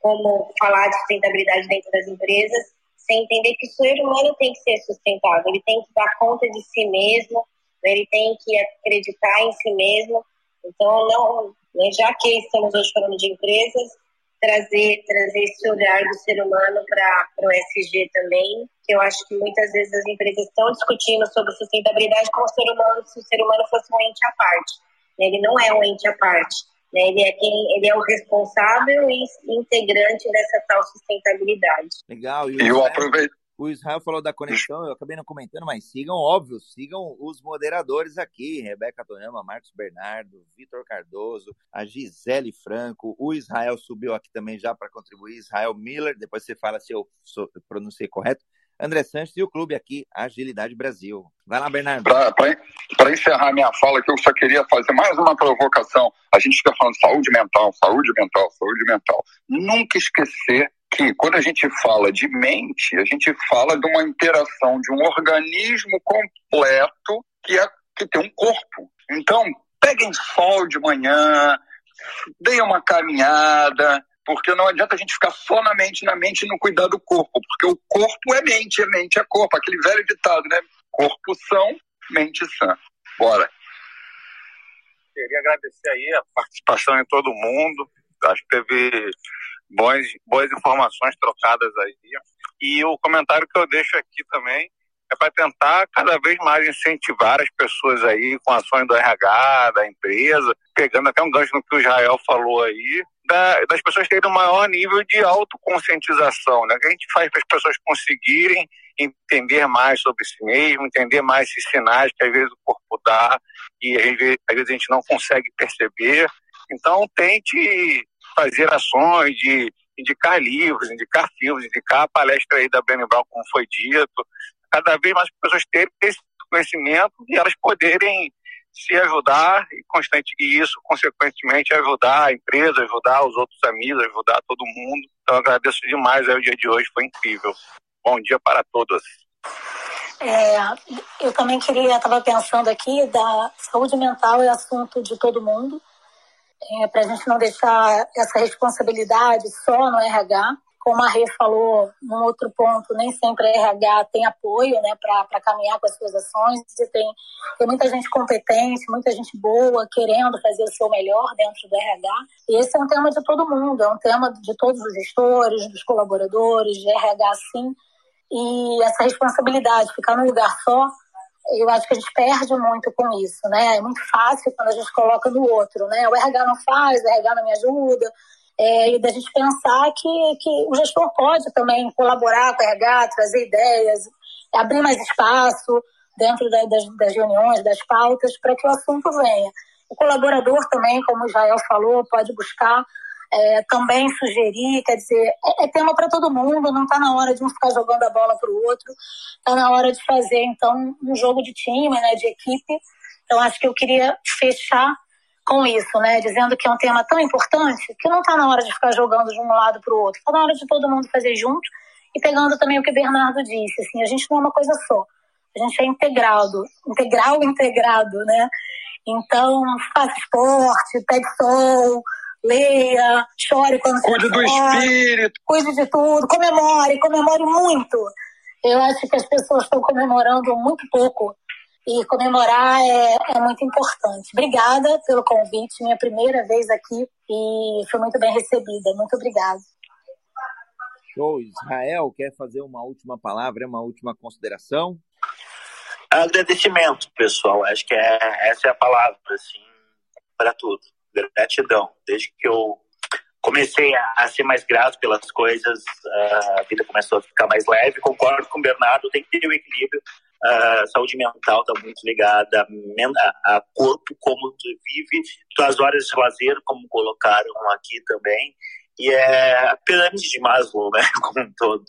como falar de sustentabilidade dentro das empresas sem entender que o ser humano tem que ser sustentável, ele tem que dar conta de si mesmo, ele tem que acreditar em si mesmo. Então, não, né, já que estamos hoje falando de empresas, trazer, trazer esse olhar do ser humano para o SG também, que eu acho que muitas vezes as empresas estão discutindo sobre sustentabilidade com o ser humano, se o ser humano fosse um ente à parte. Ele não é um ente à parte. Né? Ele, é quem, ele é o responsável e integrante dessa tal sustentabilidade. Legal. E, eu aproveito o Israel falou da conexão, eu acabei não comentando, mas sigam, óbvio, sigam os moderadores aqui: Rebeca Toyama, Marcos Bernardo, Vitor Cardoso, a Gisele Franco. O Israel subiu aqui também já para contribuir, Israel Miller. Depois você fala se eu pronunciei correto. André Sanches e o clube aqui, Agilidade Brasil. Vai lá, Bernardo. Para encerrar minha fala, que eu só queria fazer mais uma provocação. A gente fica falando saúde mental, saúde mental, saúde mental. Nunca esquecer que quando a gente fala de mente, a gente fala de uma interação de um organismo completo que, é, que tem um corpo. Então, peguem sol de manhã, deem uma caminhada, porque não adianta a gente ficar só na mente, na mente e não cuidar do corpo, porque o corpo é mente, a mente é corpo, aquele velho ditado, né? Corpo são, mente sã. Bora. Queria agradecer aí a participação de todo mundo. Acho que teve boas, boas informações trocadas aí. E o comentário que eu deixo aqui também é para tentar cada vez mais incentivar as pessoas aí com ações do RH, da empresa, pegando até um gancho no que o Israel falou aí, da, das pessoas terem um maior nível de autoconscientização, né? Que a gente faz para as pessoas conseguirem entender mais sobre si mesmo, entender mais esses sinais que às vezes o corpo dá e às vezes, às vezes a gente não consegue perceber. Então tente fazer ações de indicar livros, indicar filmes, indicar a palestra aí da Brené Brown, como foi dito, cada vez mais pessoas terem esse conhecimento e elas poderem se ajudar e constante e isso consequentemente ajudar a empresa, ajudar os outros amigos, ajudar todo mundo. Então agradeço demais aí, o dia de hoje, foi incrível. Bom dia para todos. É, eu também queria, estava pensando aqui, da saúde mental é assunto de todo mundo é, para a gente não deixar essa responsabilidade só no RH. Como a Rê falou, num outro ponto, nem sempre a RH tem apoio né, para caminhar com as suas ações. Tem, tem muita gente competente, muita gente boa, querendo fazer o seu melhor dentro do RH. E esse é um tema de todo mundo, é um tema de todos os gestores, dos colaboradores, de RH sim. E essa responsabilidade, ficar num lugar só, eu acho que a gente perde muito com isso, né? É muito fácil quando a gente coloca no outro, né? O RH não faz, o RH não me ajuda. É, e da gente pensar que, que o gestor pode também colaborar com o RH, trazer ideias, abrir mais espaço dentro da, das, das reuniões, das pautas, para que o assunto venha. O colaborador também, como o Jael falou, pode buscar é, também sugerir, quer dizer, é, é tema para todo mundo, não está na hora de um ficar jogando a bola para o outro, está na hora de fazer, então, um jogo de time, né, de equipe. Então, acho que eu queria fechar com isso, né, dizendo que é um tema tão importante que não está na hora de ficar jogando de um lado para o outro, está na hora de todo mundo fazer junto e pegando também o que o Bernardo disse, assim, a gente não é uma coisa só, a gente é integrado, integral integrado, né? Então, faça esporte, pegue sol, leia, chore quando Cuide do espírito. Cuide de tudo, comemore, comemore muito. Eu acho que as pessoas estão comemorando muito pouco e comemorar é, é muito importante. Obrigada pelo convite, minha primeira vez aqui e foi muito bem recebida. Muito obrigada. Show. Israel, quer fazer uma última palavra, uma última consideração? Agradecimento, pessoal. Acho que é, essa é a palavra, assim, para tudo gratidão. Desde que eu comecei a, ser mais grato pelas coisas, a vida começou a ficar mais leve. Concordo com o Bernardo, tem que ter o um equilíbrio. A saúde mental está muito ligada a, corpo, como tu vive, tuas horas de lazer, como colocaram aqui também. E é a pirâmide de Maslow, né, como um todo.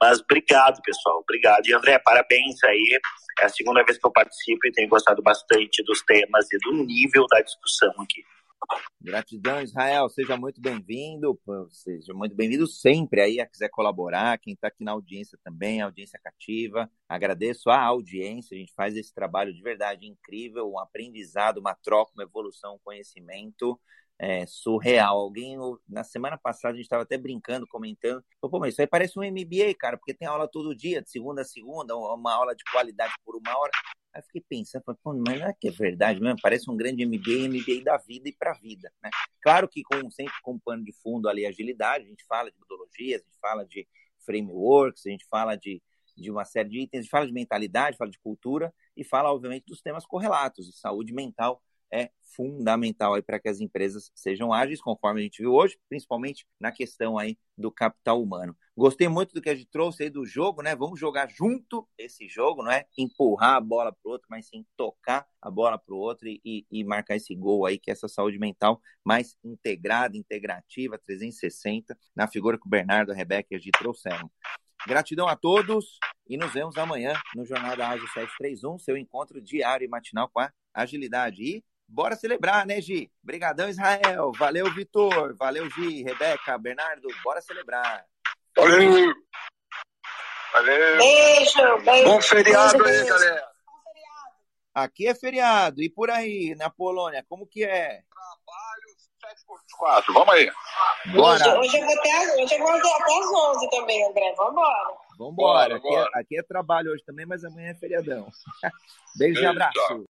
Mas obrigado, pessoal, obrigado. E André, parabéns aí. É a segunda vez que eu participo e tenho gostado bastante dos temas e do nível da discussão aqui. Gratidão, Israel. Seja muito bem-vindo. Seja muito bem-vindo sempre aí a quiser colaborar. Quem está aqui na audiência também, audiência cativa. Agradeço a audiência. A gente faz esse trabalho de verdade incrível, um aprendizado, uma troca, uma evolução, um conhecimento é, surreal. Alguém, na semana passada, a gente estava até brincando, comentando. Pô, mas isso aí parece um MBA, cara, porque tem aula todo dia, de segunda a segunda, uma aula de qualidade por uma hora. Aí fiquei pensando, mas não é que é verdade mesmo? Parece um grande MBA, MBA da vida e para a vida, né? Claro que com, sempre com pano de fundo ali agilidade, a gente fala de metodologias, a gente fala de frameworks, a gente fala de, de uma série de itens, a gente fala de mentalidade, fala de cultura e fala, obviamente, dos temas correlatos, de saúde mental é fundamental aí para que as empresas sejam ágeis, conforme a gente viu hoje, principalmente na questão aí do capital humano. Gostei muito do que a gente trouxe aí do jogo, né? Vamos jogar junto esse jogo, não é empurrar a bola para o outro, mas sim tocar a bola para o outro e, e, e, marcar esse gol aí, que é essa saúde mental mais integrada, integrativa, 360, na figura que o Bernardo e a Rebeca a Gi trouxeram. Gratidão a todos e nos vemos amanhã no Jornal da Ágil 731, seu encontro diário e matinal com a agilidade. E bora celebrar, né, Gi? Obrigadão, Israel. Valeu, Vitor. Valeu, Gi, Rebeca, Bernardo. Bora celebrar. Valeu. Valeu. Beijo, beijo. Bom feriado beijo, aí, galera. Bom feriado. Aqui é feriado. E por aí, na Polônia, como que é? Trabalho 7 por 24. Vamos aí. Bora. Hoje, hoje, eu vou até, hoje eu vou até as 11 também, André. Vambora. Vambora. Bora, aqui, é, bora. aqui é trabalho hoje também, mas amanhã é feriadão. Beijo e Beijo, abraço. tchau.